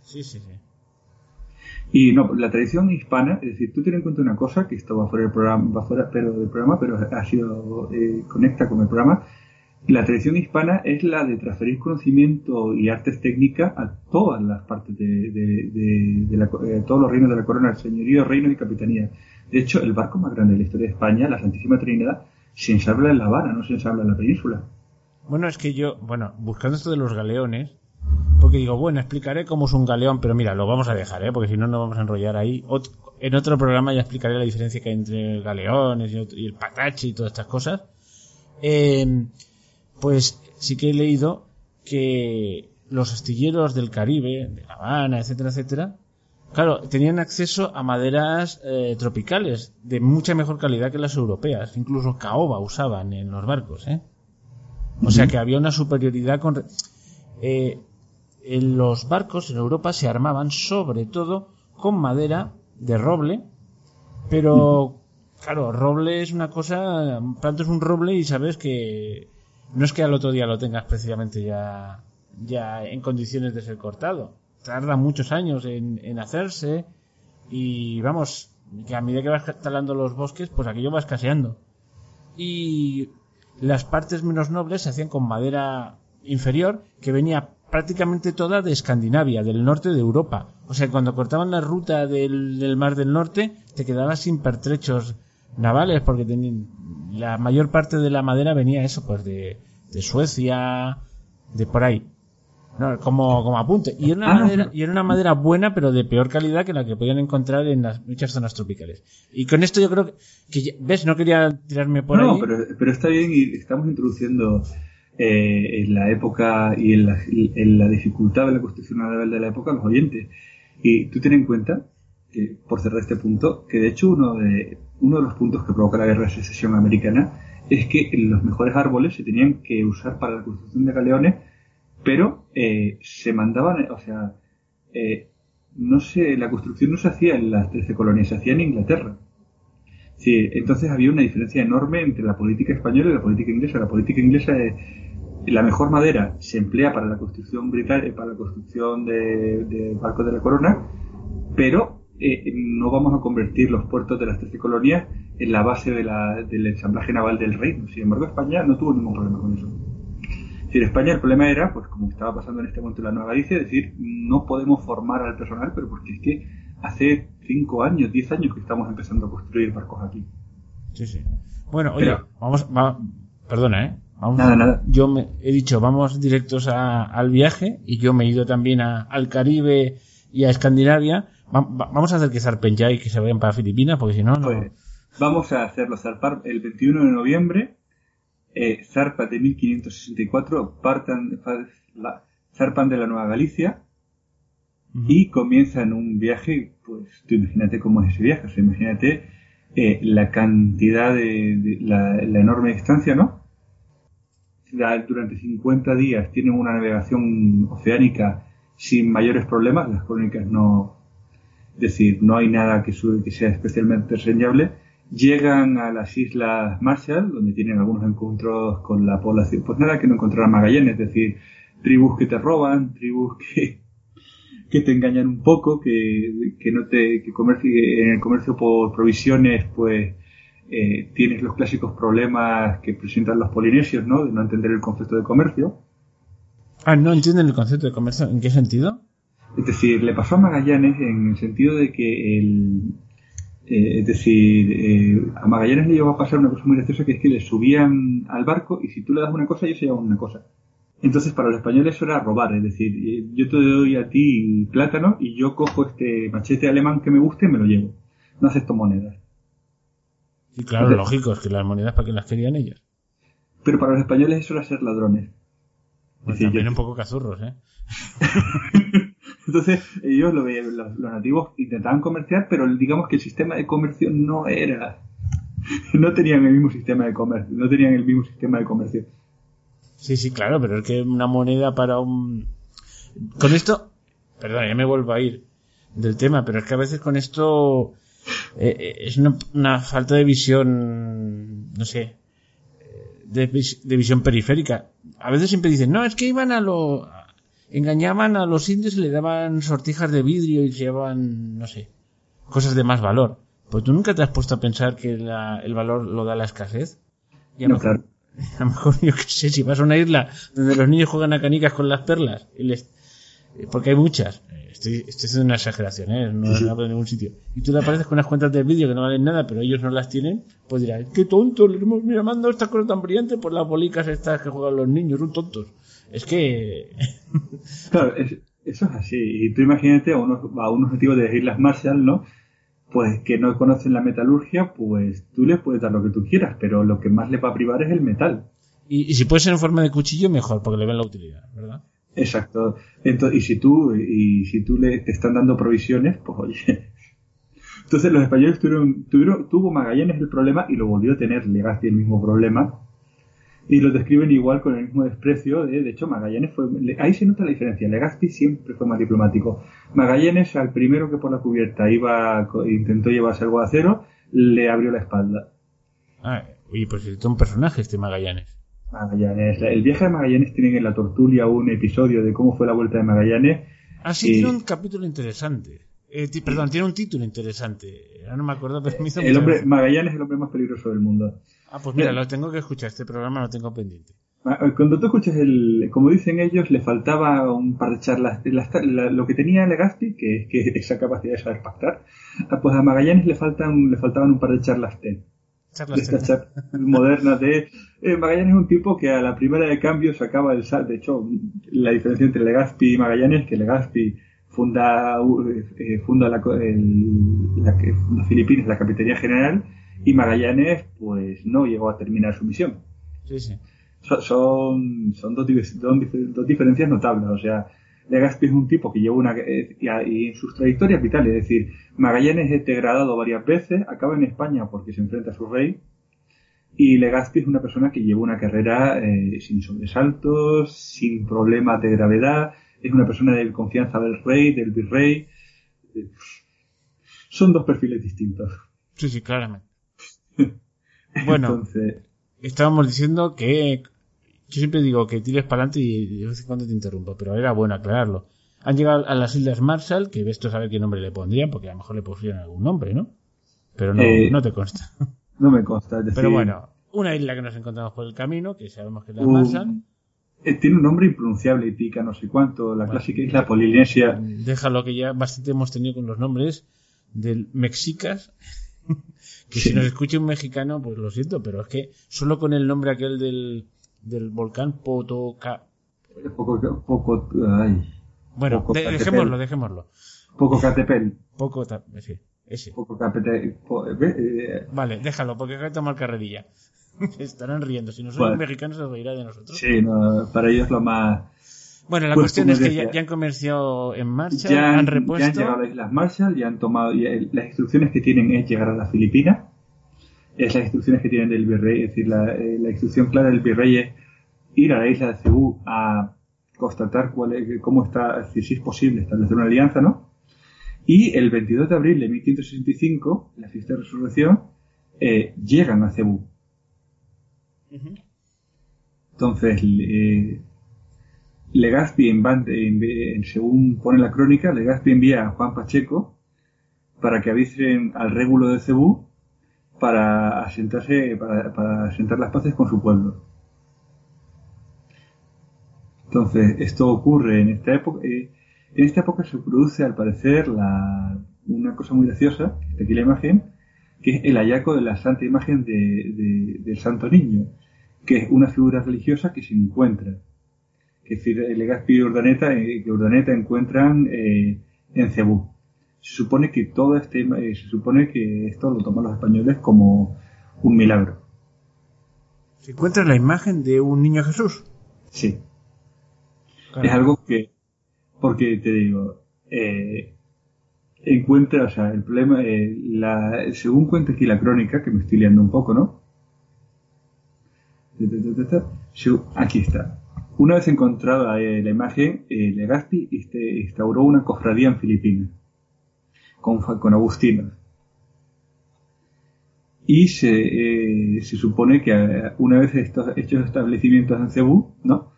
Sí, sí, sí. Y no, la tradición hispana, es decir, tú tienes en cuenta una cosa, que esto va fuera del programa, va fuera pero del programa, pero ha sido, eh, conecta con el programa. La tradición hispana es la de transferir conocimiento y artes técnicas a todas las partes de, de, de, la, eh, todos los reinos de la corona, señorío, reino y capitanía. De hecho, el barco más grande de la historia de España, la Santísima Trinidad, se ensabla en La Habana, no se ensabla en la península. Bueno, es que yo, bueno, buscando esto de los galeones, porque digo, bueno, explicaré cómo es un galeón, pero mira, lo vamos a dejar, ¿eh? porque si no nos vamos a enrollar ahí. en otro programa ya explicaré la diferencia que hay entre galeones y, el patache y todas estas cosas. Eh, pues sí que he leído que los astilleros del Caribe, de La Habana, etcétera, etcétera, claro, tenían acceso a maderas eh, tropicales de mucha mejor calidad que las europeas. Incluso caoba usaban en los barcos, ¿eh? O sea que había una superioridad con... Eh, los barcos en Europa se armaban sobre todo con madera de roble, pero claro, roble es una cosa, plantas un roble y sabes que no es que al otro día lo tengas precisamente ya, ya en condiciones de ser cortado. Tarda muchos años en, en hacerse y vamos, que a medida que vas talando los bosques, pues aquello va escaseando. Y las partes menos nobles se hacían con madera inferior que venía prácticamente toda de Escandinavia, del norte de Europa. O sea, cuando cortaban la ruta del, Mar del Norte, te quedabas sin pertrechos navales, porque tenían, la mayor parte de la madera venía eso, pues de, de Suecia, de por ahí. como, como apunte. Y era, una ah, madera, y era una madera buena, pero de peor calidad que la que podían encontrar en las muchas zonas tropicales. Y con esto yo creo que, ¿ves? No quería tirarme por ahí. No, pero, pero está bien y estamos introduciendo eh, en la época y en la, en la, dificultad de la construcción naval de la época los oyentes. Y tú ten en cuenta, que, por cerrar este punto, que de hecho uno de, uno de los puntos que provoca la guerra de secesión americana es que los mejores árboles se tenían que usar para la construcción de galeones, pero eh, se mandaban, o sea, eh, no sé, la construcción no se hacía en las 13 colonias, se hacía en Inglaterra. Sí, entonces había una diferencia enorme entre la política española y la política inglesa. La política inglesa es la mejor madera se emplea para la construcción británica, para la construcción de, de barcos de la corona, pero eh, no vamos a convertir los puertos de las 13 colonias en la base del ensamblaje naval del reino. Sin embargo, España no tuvo ningún problema con eso. en España el problema era, pues como estaba pasando en este momento en la Nueva Galicia, decir, no podemos formar al personal, pero porque es que hace 5 años, 10 años que estamos empezando a construir barcos aquí. Sí, sí. Bueno, oye, vamos, perdona, ¿eh? nada, nada. Yo me he dicho, vamos directos al viaje y yo me he ido también al Caribe y a Escandinavia. vamos a hacer que zarpen ya y que se vayan para Filipinas, porque si no, no. Pues, vamos a hacerlo zarpar el 21 de noviembre. Eh, zarpa de 1564, partan, zarpan de la Nueva Galicia y comienzan un viaje, pues tú imagínate cómo es ese viaje, o sea, imagínate eh, la cantidad de, la, la, enorme distancia, ¿no? durante 50 días tienen una navegación oceánica sin mayores problemas, las crónicas no, es decir, no hay nada que, que sea especialmente reseñable. Llegan a las Islas Marshall, donde tienen algunos encuentros con la población, pues nada que no encontrarán Magallanes, es decir, tribus que te roban, tribus que, que te engañan un poco, que, que no te, que comercio, en el comercio por provisiones, pues eh, tienes los clásicos problemas que presentan los polinesios, ¿no? De no entender el concepto de comercio. Ah, ¿no entienden el concepto de comercio? ¿En qué sentido? Es decir, le pasó a Magallanes en el sentido de que el... Eh, es decir, eh, a Magallanes le llegó a pasar una cosa muy graciosa que es que le subían al barco y si tú le das una cosa, ellos se llevan una cosa. Entonces, para los españoles eso era robar, es decir, yo te doy a ti plátano y yo cojo este machete alemán que me guste y me lo llevo. No acepto monedas. Y claro, lógico, es que las monedas para que las querían ellos. Pero para los españoles eso era ser ladrones. Pues también un poco cazurros, ¿eh? Entonces, ellos, lo, los, los, nativos, intentaban comerciar, pero digamos que el sistema de comercio no era. No tenían el mismo sistema de comercio, no tenían el mismo sistema de comercio. Sí, sí, claro, pero es que una moneda para un. Con esto. Perdón, ya me vuelvo a ir del tema, pero es que a veces con esto eh, eh, es una, falta de visión, no sé, de, visión periférica. A veces siempre dicen, no, es que iban a lo... engañaban a los indios y le daban sortijas de vidrio y llevaban, no sé, cosas de más valor. Pues tú nunca te has puesto a pensar que el valor lo da la escasez. Y a, lo mejor, a lo mejor, yo qué sé, si vas a una isla donde los niños juegan a canicas con las perlas, y les, porque hay muchas, Estoy, estoy haciendo una exageración, ¿eh? No sí, en ningún sitio. Y tú le apareces con unas cuentas de vídeo que no valen nada, pero ellos no las tienen, pues dirás, qué tonto, le hemos mandado esta cosa tan brillante por las bolicas estas que juegan los niños, son tontos. Es que... claro, eso es así. Y tú imagínate a unos, a unos nativos de Islas Marshall, ¿no? Pues que no conocen la metalurgia, pues tú les puedes dar lo que tú quieras, pero lo que más les va a privar es el metal. Y, y si puede ser en forma de cuchillo, mejor, porque le ven la utilidad, ¿verdad? Exacto. Entonces, y si tú, y si tú le te están dando provisiones, pues oye. Entonces los españoles tuvieron, tuvieron, tuvo Magallanes el problema y lo volvió a tener Legazpi el mismo problema. Y lo describen igual con el mismo desprecio. De, de hecho, Magallanes fue. Ahí se nota la diferencia. Legazpi siempre fue más diplomático. Magallanes, al primero que por la cubierta iba intentó llevarse algo de acero, le abrió la espalda. Ah, oye, pues es un personaje este Magallanes. Magallanes. El viaje de Magallanes tiene en la tortulia un episodio de cómo fue la vuelta de Magallanes. Ah, sí, tiene un capítulo interesante. Eh, perdón, tiene un título interesante. Ahora no me acuerdo, pero me hizo el hombre, Magallanes es el hombre más peligroso del mundo. Ah, pues mira, lo tengo que escuchar. Este programa lo tengo pendiente. Ah, eh, cuando tú escuchas el, como dicen ellos, le faltaba un par de charlas. lo que tenía Legazpi, que es que esa capacidad de saber pactar, ah, pues a Magallanes le faltan, le faltaban un par de charlas TED charlas modernas de eh, Magallanes es un tipo que a la primera de cambio sacaba el sal. De hecho, la diferencia entre Legazpi y Magallanes es que Legazpi funda, eh, funda la, la, Filipinas, la Capitanía General, y Magallanes, pues no llegó a terminar su misión. Sí, sí. son, son dos, dos, diferencias notables. O sea, Legazpi es un tipo que lleva una. Eh, y en sus trayectorias vitales, es decir, Magallanes es degradado varias veces, acaba en España porque se enfrenta a su rey, y Legazpi es una persona que lleva una carrera eh, sin sobresaltos, sin problemas de gravedad, es una persona de confianza del rey, del virrey. Son dos perfiles distintos. Sí, sí, claramente. Bueno, estábamos diciendo que yo siempre digo que tires para adelante y de vez en cuando te interrumpo, pero era bueno aclararlo. Han llegado a las Islas Marshall, que ves tú saber qué nombre le pondrían, porque a lo mejor le pusieron algún nombre, ¿no? Pero no, eh, no te consta. No me consta. Pero bueno, una isla que nos encontramos por el camino, que sabemos que es la Marshall. Eh, tiene un nombre impronunciable y pica no sé cuánto, la clásica isla polinesia. Déjalo que ya bastante hemos tenido con los nombres del Mexicas. Que si nos escucha un mexicano, pues lo siento, pero es que solo con el nombre aquel del, del volcán Potoca. Poco, poco, ay. Bueno, dejémoslo, dejémoslo. Poco Catepel. Poco, sí, ese. Poco Catepel. Eh, vale, déjalo, porque que tomar carrerilla. Estarán riendo. Si no son mexicanos, se reirá de nosotros. Sí, para ellos lo más. Bueno, la pues cuestión es que ya, han comerciado en marcha, ya han, repuesto. Ya han llegado a las Islas Marshall, ya han tomado. las instrucciones que tienen es llegar a las Filipinas. Es las instrucciones que tienen del virrey. Es decir, la, eh, la instrucción clara del virrey es ir a la isla de Cebú a constatar cuál es, cómo está, si es posible establecer una alianza, ¿no? Y el 22 de abril de 1565, la fiesta de resurrección, eh, llegan a Cebú. Entonces, eh, Legazpi, en, según pone la crónica, Legazpi envía a Juan Pacheco para que avisen al régulo de Cebú para asentarse, para, para asentar las paces con su pueblo. Entonces, esto ocurre en esta época. Eh, en esta época se produce, al parecer, la, una cosa muy graciosa, aquí la imagen, que es el hallazgo de la santa imagen de, del Santo Niño que es una figura religiosa que se encuentra. Es decir, Legazpi y Urdaneta, eh, que Urdaneta encuentran eh, en Cebú. Se supone que todo este, eh, se supone que esto lo toman los españoles como un milagro. ¿Se encuentra la imagen de un niño Jesús? Sí. Es algo que, porque te digo, encuentra, o sea, el problema, la, según cuenta aquí la crónica, que me estoy liando un poco, ¿no? Aquí está. Una vez encontrada eh, la imagen, eh, Legazpi este, instauró una cofradía en Filipinas con, con agustinos. Y se, eh, se, supone que una vez estos, estos establecimientos en Cebú, ¿no?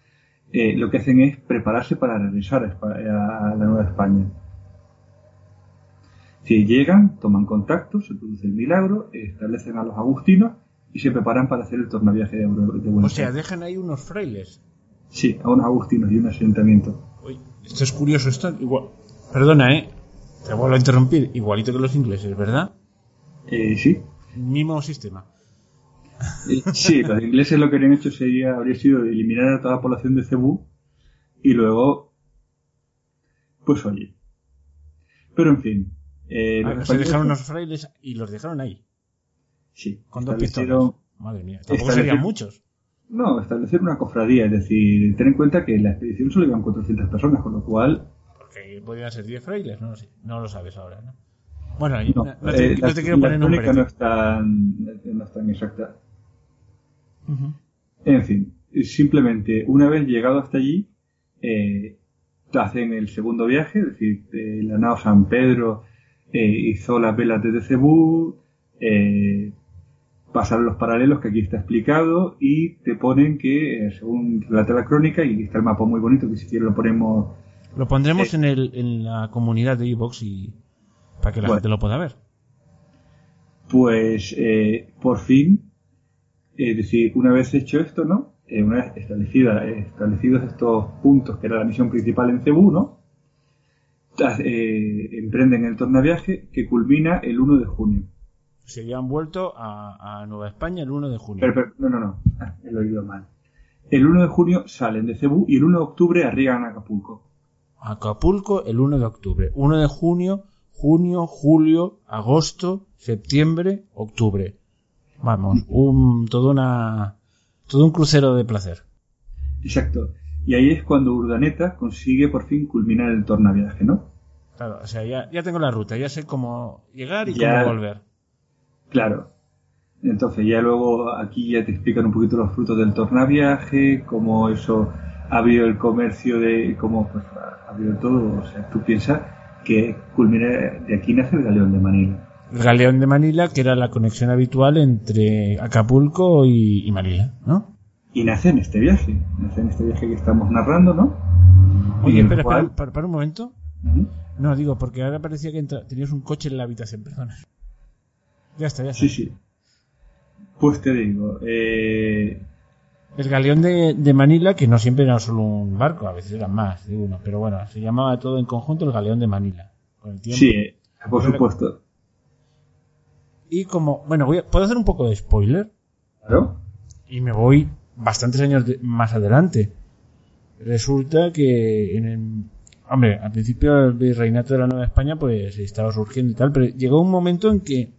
lo que hacen es prepararse para regresar a, la Nueva España. Si llegan, toman contacto, se produce el milagro, establecen a los agustinos y se preparan para hacer el tornaviaje de, de O sea, dejan ahí unos frailes. Sí, a unos agustinos y un asentamiento. Uy, esto es curioso, esto igual. Perdona, eh. Te vuelvo a interrumpir. Igualito que los ingleses, ¿verdad? Eh, sí. Mismo sistema. Eh, sí, los ingleses lo que habrían hecho sería, habría sido eliminar a toda la población de Cebú y luego, pues oye. Pero en fin. Eh, ah, se dejaron unos frailes y los dejaron ahí. Sí. Con dos Madre mía, tampoco serían muchos. No, establecer una cofradía, es decir, ten en cuenta que en la expedición solo iban 400 personas, con lo cual... Porque podrían ser 10 frailes, no, no lo sabes ahora, ¿no? Bueno, no, no, te, eh, no te quiero poner no es tan, no es tan exacta. En fin, simplemente una vez llegado hasta allí, eh, hacen el segundo viaje, es decir, la nao San Pedro eh, hizo las velas desde Cebú, eh, pasar los paralelos que aquí está explicado y te ponen que, eh, según relata la crónica, y está el mapa muy bonito que si quieres lo ponemos... Lo pondremos eh, en, el, en la comunidad de Evox y para que la gente lo pueda ver. Pues eh, por fin, es decir, una vez hecho esto, ¿no? una vez establecida, establecidos estos puntos que era la misión principal en Cebú, ¿no? emprenden el tornaviaje que culmina el 1 de junio. Se habían vuelto a, Nueva España el 1 de junio. Pero, no, no, no, ah, he oído mal. El 1 de junio salen de Cebú y el 1 de octubre arriban a Acapulco. Acapulco el 1 de octubre. 1 de junio, junio, julio, agosto, septiembre, octubre. Vamos, un, todo, una, todo un crucero de placer. Exacto. Y ahí es cuando Urdaneta consigue por fin culminar el tornaviaje, ¿no? Claro, o sea, ya, ya tengo la ruta, ya sé cómo llegar y cómo volver. Claro. Entonces ya luego aquí ya te explican un poquito los frutos del tornaviaje, cómo eso ha habido el comercio de, cómo pues ha habido todo. O sea, tú piensas que culmina, de aquí nace el galeón de Manila. El galeón de Manila, que era la conexión habitual entre Acapulco y, Manila, ¿no? Y nace en este viaje, nace en este viaje que estamos narrando, ¿no? Oye, espera, espera, para, un momento. No, digo, porque ahora parecía que tenías un coche en la habitación, perdona. Ya está, ya está. Sí, sí. Pues te digo, eh... El galeón de, Manila, que no siempre era solo un barco, a veces eran más de uno, pero bueno, se llamaba todo en conjunto el galeón de Manila. Con el tiempo. Sí, por supuesto. Y como, bueno, voy ¿puedo hacer un poco de spoiler? Claro. Y me voy bastantes años más adelante. Resulta que en el, hombre, al principio el virreinato de la Nueva España pues estaba surgiendo y tal, pero llegó un momento en que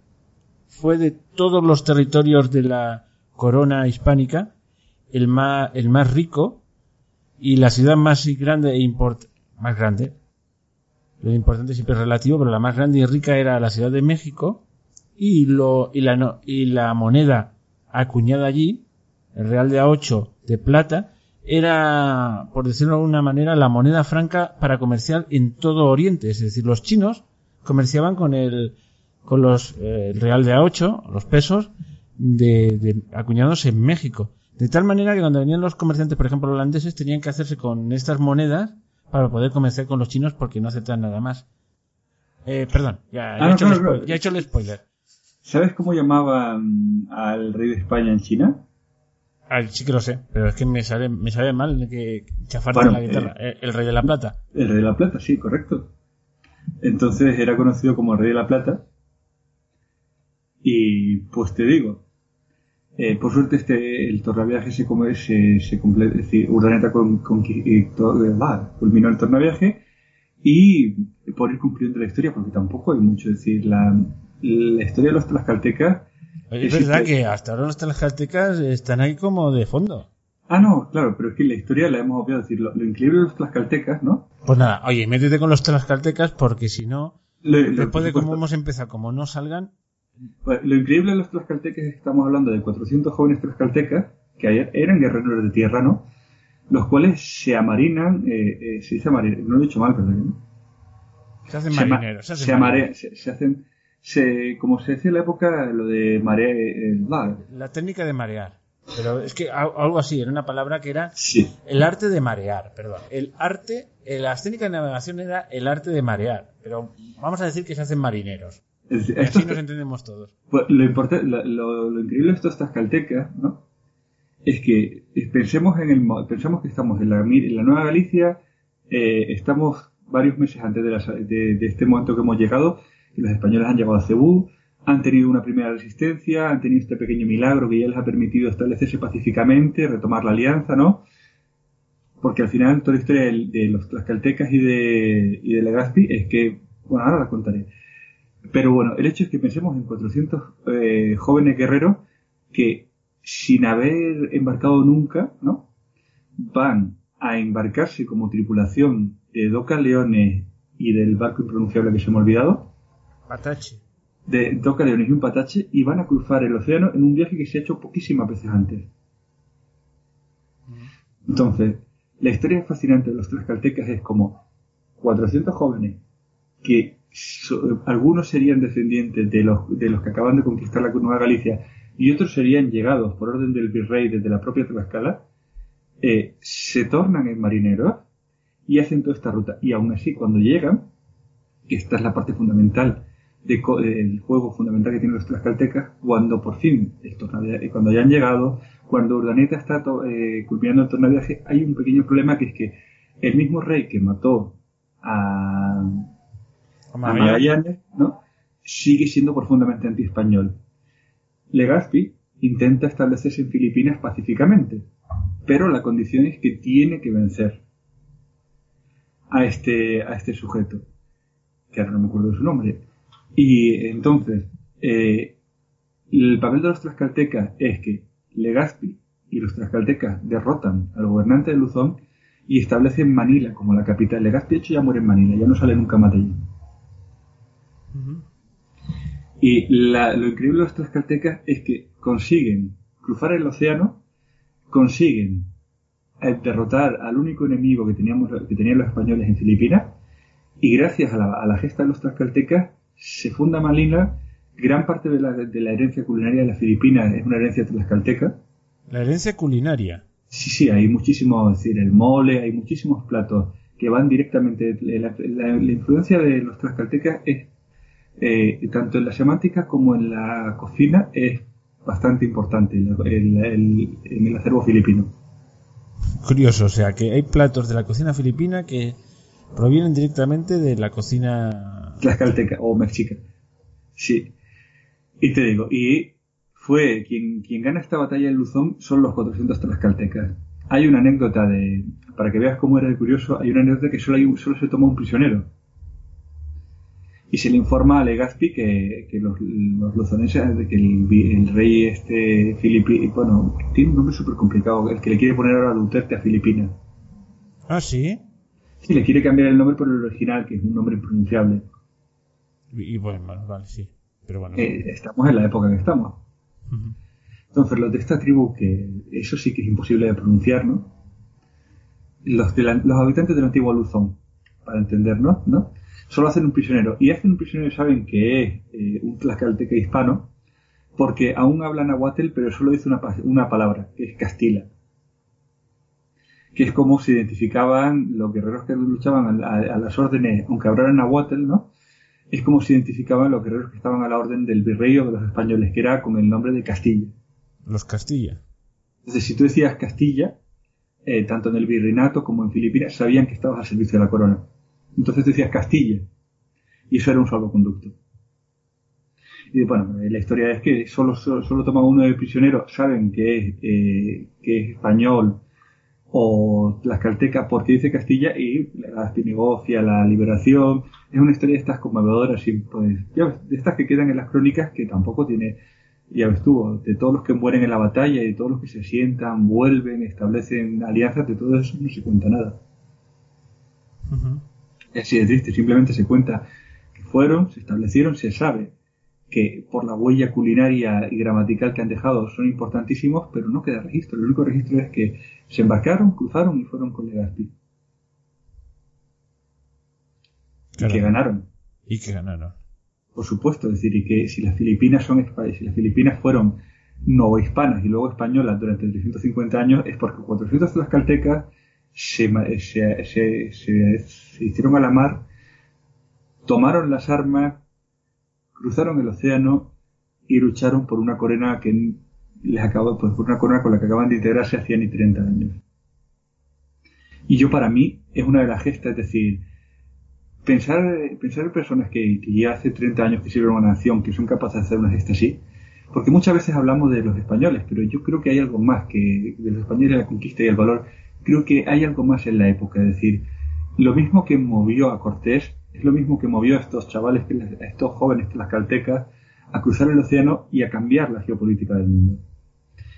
fue de todos los territorios de la corona hispánica el más, el más rico y la ciudad más grande e import más grande. Lo importante siempre es relativo, pero la más grande y rica era la Ciudad de México y lo y la no, y la moneda acuñada allí, el real de A8 de plata, era, por decirlo de alguna manera, la moneda franca para comerciar en todo Oriente. Es decir, los chinos comerciaban con el, con los eh, el real de A8, los pesos, de, acuñados en México. De tal manera que cuando venían los comerciantes, por ejemplo holandeses, tenían que hacerse con estas monedas para poder comerciar con los chinos porque no aceptan nada más. Eh, perdón, ya, he hecho ya he hecho el spoiler. ¿Sabes cómo llamaban al rey de España en China? Sí que lo sé, pero es que me sale, me sale mal que chafarte la guitarra. Eh, el rey de la plata. El rey de la plata, sí, correcto. Entonces era conocido como el rey de la plata y pues te digo, eh, por suerte este el tornaviaje se, se, se completa, es decir, Urdaneta con, con, eh, culminó el tornaviaje y por ir cumpliendo la historia, porque tampoco hay mucho, es decir, la, la historia de los tlaxcaltecas... es verdad que hasta ahora los tlaxcaltecas están ahí como de fondo. Ah, no, claro, pero es que la historia la hemos obviado decir, lo, increíble de los tlaxcaltecas, ¿no? Pues nada, oye, métete con los tlaxcaltecas porque si no, después de cómo hemos empezado, como no salgan, pues, lo increíble de los tlaxcaltecas es que estamos hablando de 400 jóvenes tlaxcaltecas que eran guerreros de tierra, ¿no? Los cuales se amarinan, eh, eh, se dice amarinan, no lo he dicho mal, perdón. Se hacen marineros, se, hacen, se, hacen, se, como se decía en la época, lo de marear, eh, la técnica de marear. Pero es que algo así, era una palabra que era el arte de marear, perdón. El arte, las técnicas de navegación era el arte de marear, pero vamos a decir que se hacen marineros. Así nos entendemos todos. Pues, lo, lo, increíble de estos tlaxcaltecas, ¿no? Es que pensemos en el pensamos que estamos en la, en la Nueva Galicia, eh, estamos varios meses antes de, de, este momento que hemos llegado, y los españoles han llegado a Cebú, han tenido una primera resistencia, han tenido este pequeño milagro que ya les ha permitido establecerse pacíficamente, retomar la alianza, ¿no? Porque al final toda la historia de, los tlaxcaltecas y de, y de Legazpi es que, bueno, ahora la contaré pero bueno, el hecho es que pensemos en 400 eh, jóvenes guerreros que sin haber embarcado nunca, ¿no? Van a embarcarse como tripulación de dos leones y del barco impronunciable que se me ha olvidado. Patache. De dos leones y un patache y van a cruzar el océano en un viaje que se ha hecho poquísimas veces antes. Mm. Entonces, la historia fascinante de los tres caltecas es como 400 jóvenes que algunos serían descendientes de los, de los que acaban de conquistar la Nueva Galicia y otros serían llegados por orden del virrey desde la propia Tlaxcala, eh, se tornan en marineros y hacen toda esta ruta. Y aún así, cuando llegan, esta es la parte fundamental del de, juego fundamental que tienen los tlaxcaltecas, cuando por fin, el cuando ya han llegado, cuando Urdaneta está eh, culminando el tornaviaje, hay un pequeño problema que es que el mismo rey que mató a Magallanes, ¿no? sigue siendo profundamente anti-español. Legazpi intenta establecerse en Filipinas pacíficamente, pero la condición es que tiene que vencer a este, a este sujeto, que ahora no me acuerdo de su nombre. Y entonces, eh, el papel de los tlaxcaltecas es que Legazpi y los tlaxcaltecas derrotan al gobernante de Luzón y establecen Manila como la capital. Legazpi, de hecho, ya muere en Manila, ya no sale nunca más de allí. Y lo increíble de los tlaxcaltecas es que consiguen cruzar el océano, consiguen eh, derrotar al único enemigo que, teníamos, que tenían los españoles en Filipinas, y gracias a la, gesta de los tlaxcaltecas se funda Manila, gran parte de la, de la herencia culinaria de las Filipinas es una herencia tlaxcalteca. La herencia culinaria. Sí, sí, hay muchísimos, es decir, el mole, hay muchísimos platos que van directamente. La, la influencia de los tlaxcaltecas es eh, tanto en la semántica como en la cocina es bastante importante en el acervo filipino. Curioso, o sea que hay platos de la cocina filipina que provienen directamente de la cocina tlaxcalteca o mexica. Sí. Y te digo, y fue quien, quien gana esta batalla en Luzón son los 400 tlaxcaltecas. Hay una anécdota de, para que veas cómo era de curioso, hay una anécdota que solo, hay, solo se tomó un prisionero y se le informa a Legazpi que, que los, los luzonenses, que el, rey este Filipi, bueno, tiene un nombre súper complicado, el que le quiere poner ahora Duterte a Filipinas. Ah, sí. Sí, le quiere cambiar el nombre por el original, que es un nombre impronunciable. Y, bueno, vale, sí. Pero bueno. Eh, estamos en la época que estamos. Entonces, los de esta tribu, que eso sí que es imposible de pronunciar, ¿no? Los, de los habitantes del antiguo Luzón, para entendernos, ¿no? Solo hacen un prisionero. Y hacen un prisionero saben que es eh, un tlaxcalteca hispano, porque aún hablan aguatel, pero solo dice una, una palabra, que es Castilla. Que es como se identificaban los guerreros que luchaban a, las órdenes, aunque hablaran aguatel, ¿no? Es como se identificaban los guerreros que estaban a la orden del virrey o de los españoles, que era con el nombre de Castilla. Los Castilla. Entonces, si tú decías Castilla, eh, tanto en el virreinato como en Filipinas, sabían que estabas al servicio de la corona. Entonces decías Castilla. Y eso era un salvoconducto. Y bueno, la historia es que solo, solo, toma uno de prisionero, saben que es, eh, que es español o tlaxcalteca porque dice Castilla y le negocia la liberación. Es una historia de estas conmovedoras, y pues, de estas que quedan en las crónicas que tampoco tiene, ya ves tú, de todos los que mueren en la batalla y de todos los que se sientan, vuelven, establecen alianzas, de todo eso no se cuenta nada es así de triste, simplemente se cuenta que fueron, se establecieron, se sabe que por la huella culinaria y gramatical que han dejado son importantísimos, pero no queda registro. El único registro es que se embarcaron, cruzaron y fueron con Legazpi. Y que ganaron. Y que ganaron. Por supuesto, es decir, y que si las Filipinas son si las Filipinas fueron novohispanas y luego españolas durante 350 años, es porque 400 tlaxcaltecas se, se, hicieron a la mar, tomaron las armas, cruzaron el océano y lucharon por una corona que les acabó, pues, por una corona con la que acaban de integrarse hacía ni 30 años. Y yo para mí es una de las gestas, es decir, pensar, pensar en personas que, ya hace 30 años que sirven a una nación, que son capaces de hacer una gesta así, porque muchas veces hablamos de los españoles, pero yo creo que hay algo más que de los españoles la conquista y el valor creo que hay algo más en la época, es decir, lo mismo que movió a Cortés es lo mismo que movió a estos chavales, a estos jóvenes las caltecas, a cruzar el océano y a cambiar la geopolítica del mundo.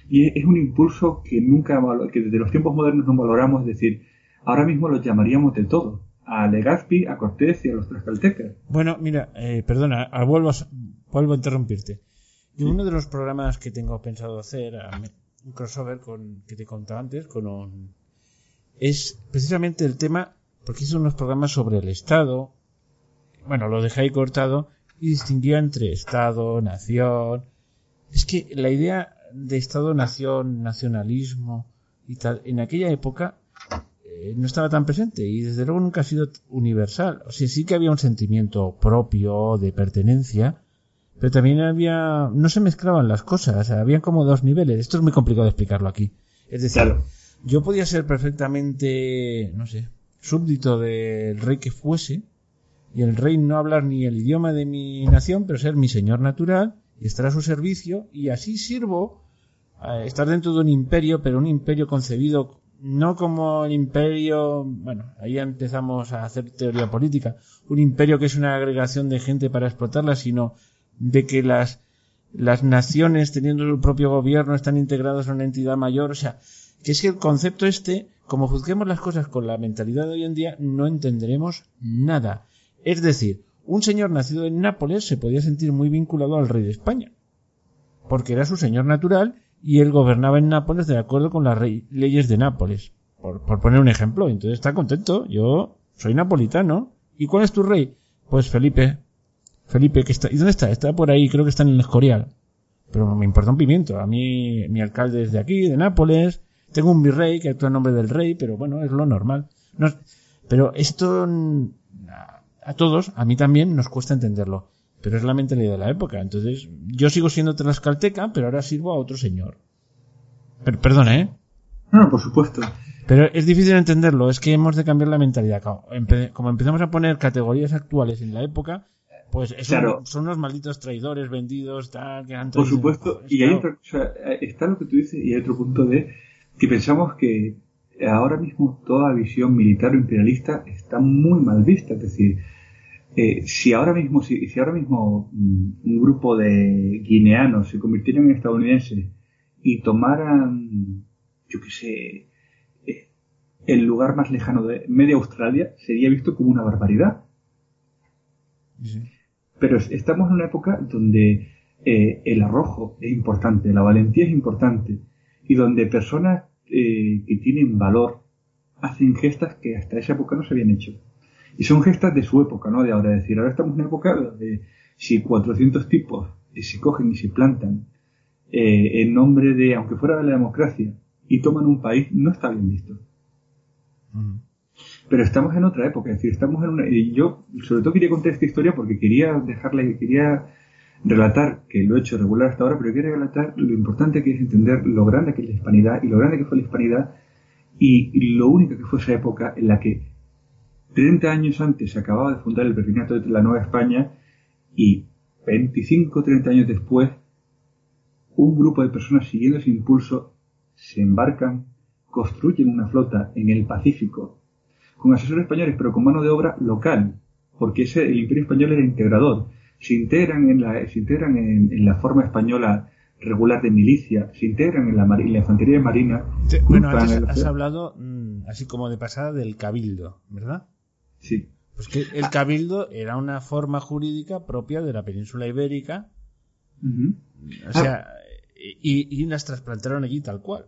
Y es un impulso que nunca, que desde los tiempos modernos no valoramos, es decir, ahora mismo los llamaríamos de todo, a Legazpi, a Cortés y a los tlaxcaltecas. Bueno, mira, eh, perdona, vuelvo, a, vuelvo a interrumpirte. Y uno de los programas que tengo pensado hacer, un crossover con, que te contaba antes, con un, es precisamente el tema, porque hizo unos programas sobre el Estado, bueno, lo dejé ahí cortado, y distinguía entre Estado, nación. Es que la idea de Estado, nación, nacionalismo y tal, en aquella época eh, no estaba tan presente y desde luego nunca ha sido universal. O sea, sí que había un sentimiento propio de pertenencia, pero también había, no se mezclaban las cosas, había como dos niveles. Esto es muy complicado de explicarlo aquí. Es decir, yo podía ser perfectamente, no sé, súbdito del rey que fuese, y el rey no hablar ni el idioma de mi nación, pero ser mi señor natural y estar a su servicio y así sirvo a estar dentro de un imperio, pero un imperio concebido no como el imperio, bueno, ahí empezamos a hacer teoría política, un imperio que es una agregación de gente para explotarla, sino de que las, las naciones teniendo su propio gobierno están integradas en una entidad mayor, o sea, que es que el concepto este, como juzguemos las cosas con la mentalidad de hoy en día, no entenderemos nada. Es decir, un señor nacido en Nápoles se podía sentir muy vinculado al rey de España, porque era su señor natural y él gobernaba en Nápoles de acuerdo con las leyes de Nápoles, por, poner un ejemplo. Entonces está contento, yo soy napolitano. ¿Y cuál es tu rey? Pues Felipe. Felipe, que está, ¿y dónde está? Está por ahí, creo que está en el Escorial. Pero me importa un pimiento. A mí, mi alcalde es de aquí, de Nápoles. Tengo un virrey que actúa en nombre del rey, pero bueno, es lo normal. pero esto a todos, a mí también, nos cuesta entenderlo. Pero es la mentalidad de la época. Entonces, yo sigo siendo tlaxcalteca, pero ahora sirvo a otro señor. perdona, ¿eh? No, por supuesto. Pero es difícil entenderlo, es que hemos de cambiar la mentalidad. Como empezamos a poner categorías actuales en la época, pues son unos malditos traidores vendidos, tal, que han Por supuesto, y hay otra cosa, está lo que tú dices, y hay otro punto de que pensamos que ahora mismo toda visión militar o imperialista está muy mal vista, es decir, eh, si ahora mismo, si, ahora mismo mm, un grupo de guineanos se convirtieran en estadounidenses y tomaran, yo qué sé, eh, el lugar más lejano de media Australia, sería visto como una barbaridad. Pero estamos en una época donde eh, el arrojo es importante, la valentía es importante, y donde personas que tienen valor hacen gestas que hasta esa época no se habían hecho. Y son gestas de su época, ¿no? De ahora. Es decir, ahora estamos en una época donde si 400 tipos se cogen y se plantan eh, en nombre de, aunque fuera de la democracia, y toman un país, no está bien visto. Pero estamos en otra época, es decir, estamos en una... Y yo, sobre todo, quería contar esta historia porque quería dejarle, quería relatar, que lo he hecho regular hasta ahora, pero quería relatar lo importante que es entender lo grande que es la hispanidad y lo grande que fue la hispanidad y lo único que fue esa época en la que 30 años antes se acababa de fundar el Virreinato de la Nueva España y 25 30 años después un grupo de personas siguiendo ese impulso se embarcan, construyen una flota en el Pacífico con asesores españoles pero con mano de obra local, porque ese, el imperio español era integrador. Se integran en la, se integran en, la forma española regular de milicia, se integran en la, la infantería marina. bueno, antes has hablado mm, así como de pasada del cabildo, ¿verdad? Sí. Pues que el cabildo era una forma jurídica propia de la península ibérica. O sea, y, las trasplantaron allí tal cual.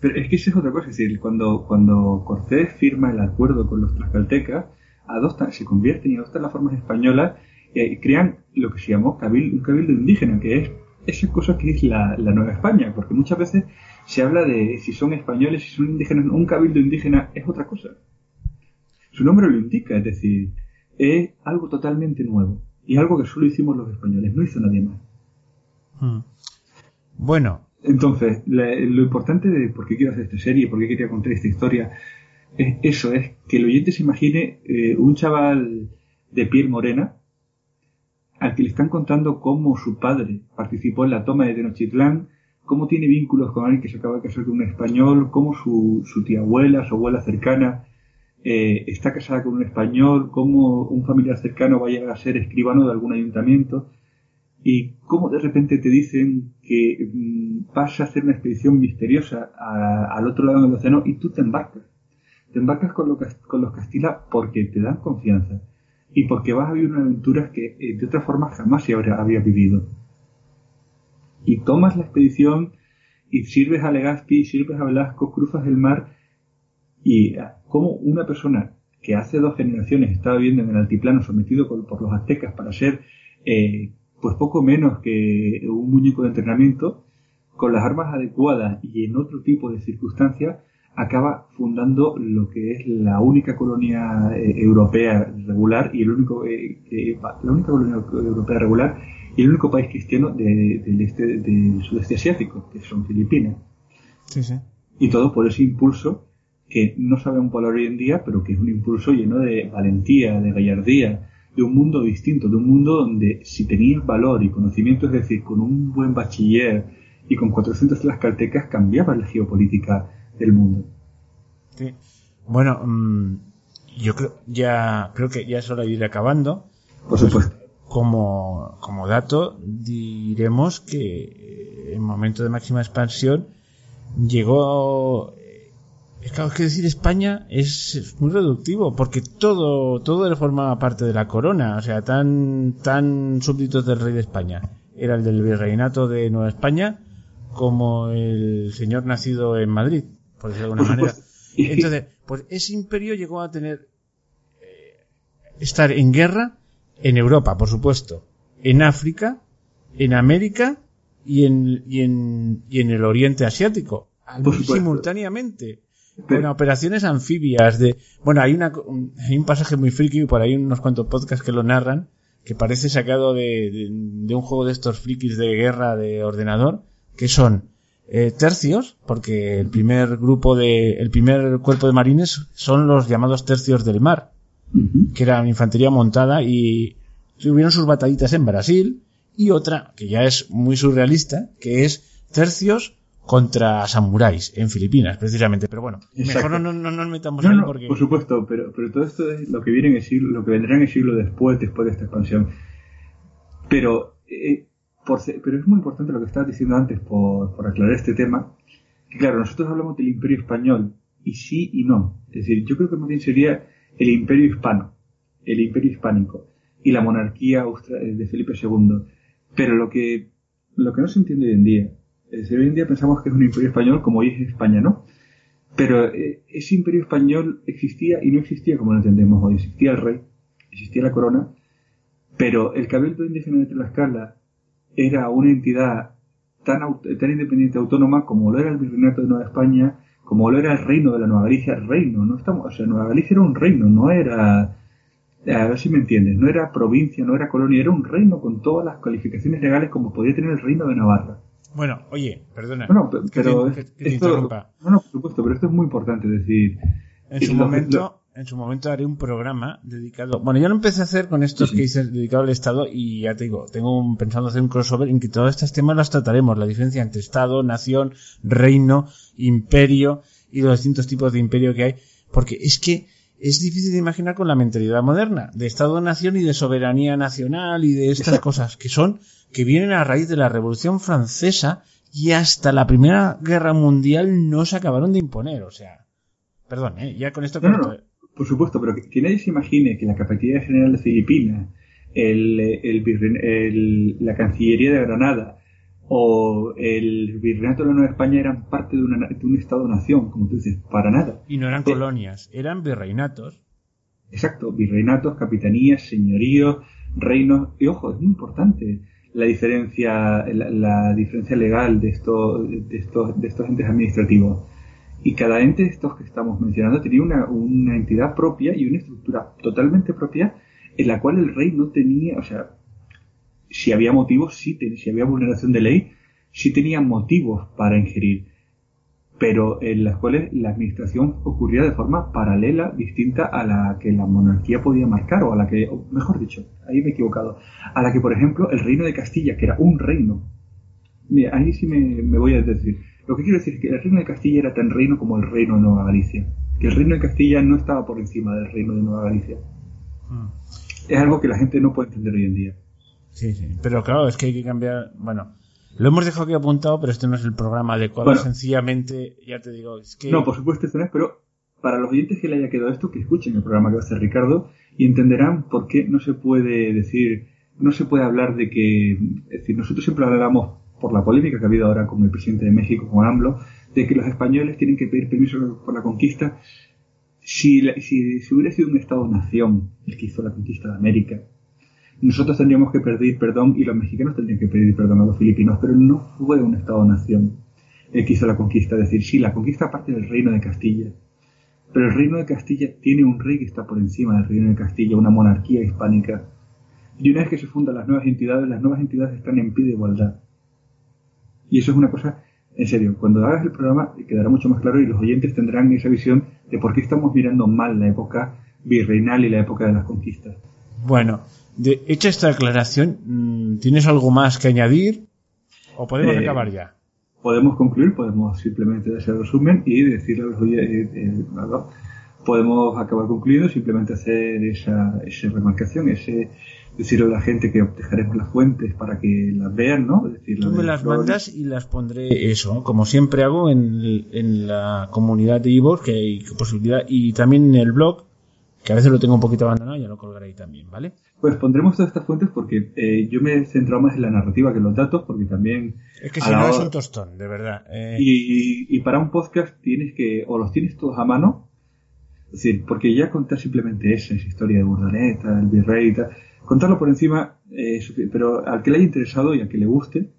Pero es que esa es otra cosa, es decir, cuando, cuando Cortés firma el acuerdo con los tlaxcaltecas, adoptan, se convierten y adoptan las formas españolas crean lo que se llamó cabildo, un cabildo indígena, que es esa cosa que es la, la, Nueva España, porque muchas veces se habla de si son españoles, si son indígenas, un cabildo indígena es otra cosa. Su nombre lo indica, es decir, es algo totalmente nuevo y algo que solo hicimos los españoles, no hizo nadie más. Hmm. Bueno. Entonces, lo importante de por qué quiero hacer esta serie, por qué quería contar esta historia, es eso, es que el oyente se imagine eh, un chaval de piel morena al que le están contando cómo su padre participó en la toma de Tenochtitlán, cómo tiene vínculos con alguien que se acaba de casar con un español, cómo su, tía abuela, su abuela cercana eh, está casada con un español, cómo un familiar cercano va a llegar a ser escribano de algún ayuntamiento y cómo de repente te dicen que mm, vas a hacer una expedición misteriosa al otro lado del océano y tú te embarcas. Te embarcas con, los Castilla porque te dan confianza y porque vas a vivir una aventura que eh, de otra forma jamás se habría, había vivido. Y tomas la expedición y sirves a Legazpi, sirves a Velasco, cruzas el mar y ah, como una persona que hace dos generaciones estaba viviendo en el altiplano sometido por, los aztecas para ser eh, pues poco menos que un muñeco de entrenamiento, con las armas adecuadas y en otro tipo de circunstancias, acaba fundando lo que es la única colonia eh, europea regular y el único eh, la única colonia europea regular y el único país cristiano del este del sudeste asiático que son Filipinas sí, sí. y todo por ese impulso que no sabemos por hoy en día, pero que es un impulso lleno de valentía, de gallardía, de un mundo distinto, de un mundo donde si tenías valor y conocimiento, es decir, con un buen bachiller y con 400 caltecas, cambiaba la geopolítica del mundo. Sí. Bueno, mm, yo creo ya creo que ya es hora de ir acabando. Por supuesto. Como, como dato, diremos que en momento de máxima expansión llegó es claro, es que decir España es muy reductivo, porque todo, todo formaba parte de la corona, o sea, tan, tan súbditos del rey de España. Era el del virreinato de Nueva España, como el señor nacido en Madrid, por decirlo de alguna manera. Entonces, pues ese imperio llegó a tener, eh, estar en guerra en Europa, por supuesto, en África, en América y en, y en, y en el Oriente Asiático, simultáneamente con operaciones anfibias de bueno hay una hay un pasaje muy friki por ahí unos cuantos podcasts que lo narran que parece sacado de, de, un juego de estos frikis de guerra de ordenador que son eh, tercios porque el primer grupo de el primer cuerpo de marines son los llamados tercios del mar que eran infantería montada y tuvieron sus batallitas en Brasil y otra que ya es muy surrealista que es tercios contra samuráis en Filipinas, precisamente. Pero bueno, mejor no, no, nos metamos ahí porque... Por supuesto, pero, pero todo esto es lo que viene en el siglo, lo que vendrá en el siglo después, después de esta expansión. Pero, eh, pero es muy importante lo que estabas diciendo antes por, por aclarar este tema. Que claro, nosotros hablamos del imperio español, y sí y no. Es decir, yo creo que más bien sería el imperio hispano, el imperio hispánico, y la monarquía de Felipe II. Pero lo que, lo que no se entiende hoy en día hoy en día pensamos que es un imperio español como hoy es España, ¿no? Pero eh, ese imperio español existía y no existía como lo entendemos hoy. Existía el rey, existía la corona, pero el Cabildo Indígena de Tlaxcala era una entidad tan, tan independiente, autónoma, como lo era el Virreinato de Nueva España, como lo era el reino de la Nueva Galicia, el reino, no estamos, o sea, Nueva Galicia era un reino, no era, a ver si me entiendes, no era provincia, no era colonia, era un reino con todas las calificaciones legales como podía tener el reino de Navarra. Bueno, oye, perdona. No, pero esto, no, no, por supuesto, pero esto es muy importante decir. En su momento, en su momento haré un programa dedicado. Bueno, yo lo empecé a hacer con estos que hice dedicado al Estado y ya te digo, tengo un, pensando hacer un crossover en que todos estos temas las trataremos, la diferencia entre Estado, nación, reino, imperio y los distintos tipos de imperio que hay, porque es que es difícil de imaginar con la mentalidad moderna de Estado-nación y de soberanía nacional y de estas cosas que son que vienen a raíz de la Revolución Francesa y hasta la Primera Guerra Mundial no se acabaron de imponer. O sea, perdón, ¿eh? ya con esto... No, por supuesto, pero que, nadie se imagine que la Capitanía General de Filipinas, el, el, la Cancillería de Granada o el Virreinato de la Nueva España eran parte de, una, de un Estado-nación, como tú dices, para nada. Y no eran colonias, eran virreinatos. Exacto, virreinatos, capitanías, señoríos, reinos. Y ojo, es muy importante la diferencia, la, diferencia legal de, esto, de, estos, de estos entes administrativos. Y cada ente de estos que estamos mencionando tenía una, entidad propia y una estructura totalmente propia en la cual el rey no tenía, o sea, si había motivos, sí, si había vulneración de ley, sí tenía motivos para ingerir pero en las cuales la administración ocurría de forma paralela, distinta a la que la monarquía podía marcar, o a la que, mejor dicho, ahí me he equivocado, a la que, por ejemplo, el reino de Castilla, que era un reino, ahí sí me, voy a decir, lo que quiero decir es que el reino de Castilla era tan reino como el reino de Nueva Galicia, que el reino de Castilla no estaba por encima del reino de Nueva Galicia. Hmm. Es algo que la gente no puede entender hoy en día. Sí, sí, pero claro, es que hay que cambiar, bueno, lo hemos dejado aquí apuntado, pero este no es el programa adecuado. Sencillamente, ya te digo, es que. No, por supuesto, esto no es, pero para los oyentes que le haya quedado esto, que escuchen el programa que va a hacer Ricardo y entenderán por qué no se puede decir, no se puede hablar de que. Es decir, nosotros siempre hablamos por la polémica que ha habido ahora con el presidente de México, con AMLO, de que los españoles tienen que pedir permiso por la conquista. Si, si, hubiera sido un Estado-nación el que hizo la conquista de América, nosotros tendríamos que pedir perdón y los mexicanos tendrían que pedir perdón a los filipinos, pero no fue un Estado-nación el que hizo la conquista. Es decir, sí, la conquista parte del reino de Castilla, pero el reino de Castilla tiene un rey que está por encima del reino de Castilla, una monarquía hispánica. Y una vez que se fundan las nuevas entidades, las nuevas entidades están en pie de igualdad. Y eso es una cosa, en serio, cuando hagas el programa quedará mucho más claro y los oyentes tendrán esa visión de por qué estamos mirando mal la época virreinal y la época de las conquistas. Bueno, de, hecha esta aclaración, mm, ¿tienes algo más que añadir? ¿O podemos Eh, acabar ya? Podemos concluir, podemos simplemente hacer resumen y decirle a los oye- eh, eh, podemos acabar concluyendo, simplemente hacer esa, esa remarcación, ese decirle a la gente que dejaremos las fuentes para que las vean, ¿no? Decir, Tú me las Flores. mandas y las pondré eso, como siempre hago en, en la comunidad de Ivo, que hay posibilidad, y también en el blog, que a veces lo tengo un poquito abandonado, ya lo colgaré ahí también, ¿vale? Pues pondremos todas estas fuentes porque eh, yo me he centrado más en la narrativa que en los datos, porque también Es que si no es un tostón, de verdad. Eh, Y, y para un podcast tienes que, o los tienes todos a mano, es decir, porque ya contar simplemente esa, esa historia de Urdaneta, el virrey y tal, contarlo por encima, eh, pero al que le haya interesado y al que le guste,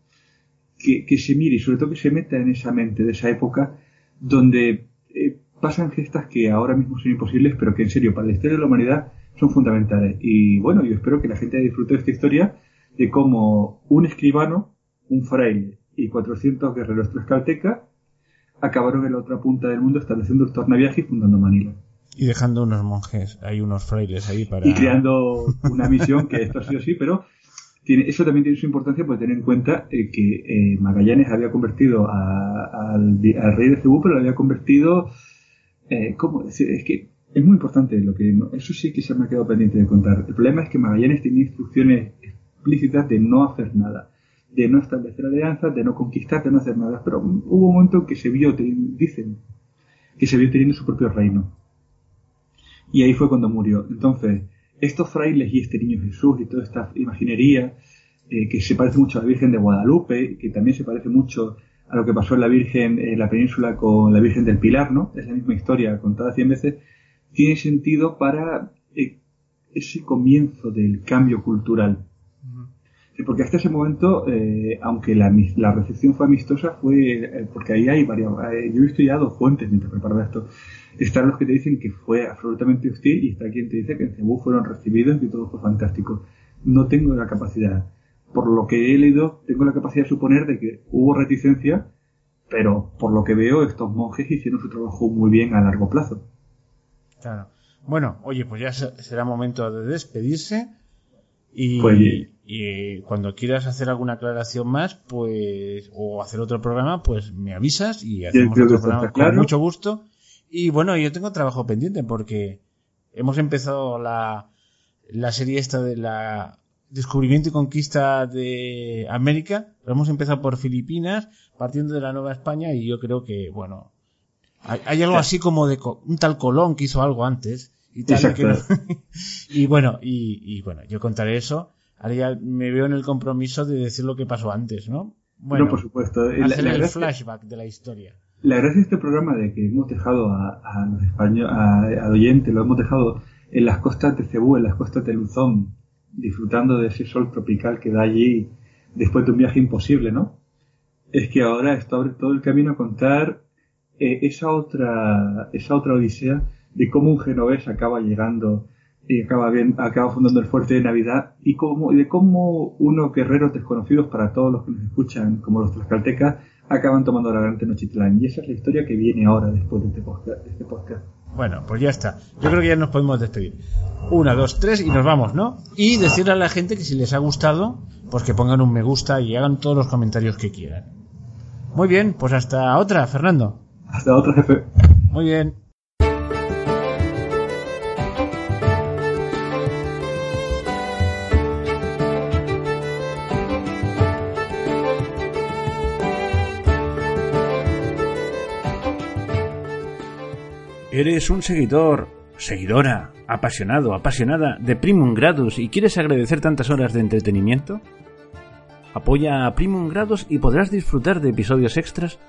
que, que se mire y sobre todo que se meta en esa mente de esa época donde eh, pasan gestas que ahora mismo son imposibles, pero que en serio, para la historia de la humanidad son fundamentales. Y bueno, yo espero que la gente disfrute de esta historia de cómo un escribano, un fraile y 400 guerreros tlaxcaltecas acabaron en la otra punta del mundo estableciendo el tornaviaje y fundando Manila. Y dejando unos monjes, hay unos frailes ahí para... Y creando una misión que esto sí o sí, pero tiene, eso también tiene su importancia por tener en cuenta eh, que eh, Magallanes había convertido a- al, rey de Cebú, pero lo había convertido... Eh, ¿Cómo decir? Es que es muy importante lo que... Eso sí que se me ha quedado pendiente de contar. El problema es que Magallanes tenía instrucciones explícitas de no hacer nada, de no establecer alianzas, de no conquistar, de no hacer nada. Pero hubo un momento en que se vio, dicen, que se vio teniendo su propio reino. Y ahí fue cuando murió. Entonces, estos frailes y este niño Jesús y toda esta imaginería, eh, que se parece mucho a la Virgen de Guadalupe, que también se parece mucho a lo que pasó en la Virgen, en la península con la Virgen del Pilar, ¿no? Es la misma historia contada cien veces, tiene sentido para eh, ese comienzo del cambio cultural. Sí, porque hasta ese momento, eh, aunque la, la recepción fue amistosa, fue eh, porque ahí hay varias. eh, yo he visto ya dos fuentes mientras preparaba esto. Están los que te dicen que fue absolutamente hostil y está quien te dice que en Cebú fueron recibidos y todo fue fantástico. No tengo la capacidad. Por lo que he leído, tengo la capacidad de suponer de que hubo reticencia, pero por lo que veo, estos monjes hicieron su trabajo muy bien a largo plazo. Claro. Bueno, oye, pues ya se- será momento de despedirse. Y, Pues- y cuando quieras hacer alguna aclaración más, pues, o hacer otro programa, pues me avisas y hacemos otro programa claro. con mucho gusto. Y bueno, yo tengo trabajo pendiente porque hemos empezado la, la serie esta de la descubrimiento y conquista de América. Lo hemos empezado por Filipinas, partiendo de la Nueva España y yo creo que, bueno, hay, hay algo así como de un tal Colón que hizo algo antes y tal. y que no- y bueno, y, y bueno, yo contaré eso. Ahora ya me veo en el compromiso de decir lo que pasó antes, ¿no? Bueno, no, por supuesto. La- el gracia- flashback de la historia. La gracia de este programa de que hemos dejado a, a los españoles, a, al oyente, lo hemos dejado en las costas de Cebú, en las costas de Luzón, disfrutando de ese sol tropical que da allí después de un viaje imposible, ¿no? Es que ahora esto abre todo el camino a contar eh, esa otra esa otra odisea de cómo un genovés acaba llegando y acaba bien, acaba fundando el fuerte de Navidad y cómo y de cómo unos guerreros desconocidos para todos los que nos escuchan, como los tlaxcaltecas, acaban tomando la gran Tenochtitlán. Y esa es la historia que viene ahora después de este podcast. de este podcast. Bueno, pues ya está. Yo creo que ya nos podemos despedir. Una, dos, tres y nos vamos, ¿no? Y decirle a la gente que si les ha gustado, pues que pongan un me gusta y hagan todos los comentarios que quieran. Muy bien, pues hasta otra, Fernando. Hasta otra, jefe. Muy bien. ¿Eres un seguidor, seguidora, apasionado, apasionada de Primum Gradus y quieres agradecer tantas horas de entretenimiento? Apoya a Primum Gradus y podrás disfrutar de episodios extras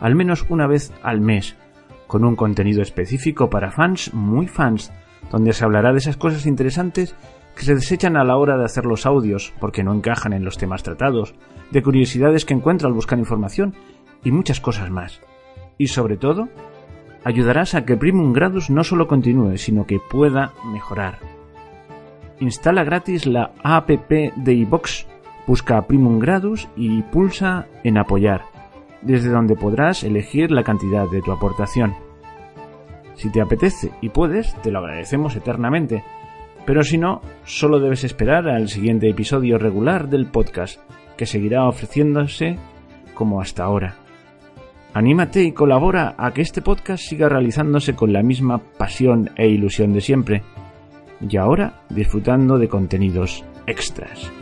al menos una vez al mes, con un contenido específico para fans muy fans, donde se hablará de esas cosas interesantes que se desechan a la hora de hacer los audios porque no encajan en los temas tratados, de curiosidades que encuentro al buscar información y muchas cosas más. Y sobre todo, ayudarás a que Primum Gradus no solo continúe, sino que pueda mejorar. Instala gratis la app de iVox, busca Primum Gradus y pulsa en apoyar, desde donde podrás elegir la cantidad de tu aportación. Si te apetece y puedes, te lo agradecemos eternamente. Pero si no, solo debes esperar al siguiente episodio regular del podcast, que seguirá ofreciéndose como hasta ahora. Anímate y colabora a que este podcast siga realizándose con la misma pasión e ilusión de siempre. Y ahora disfrutando de contenidos extras.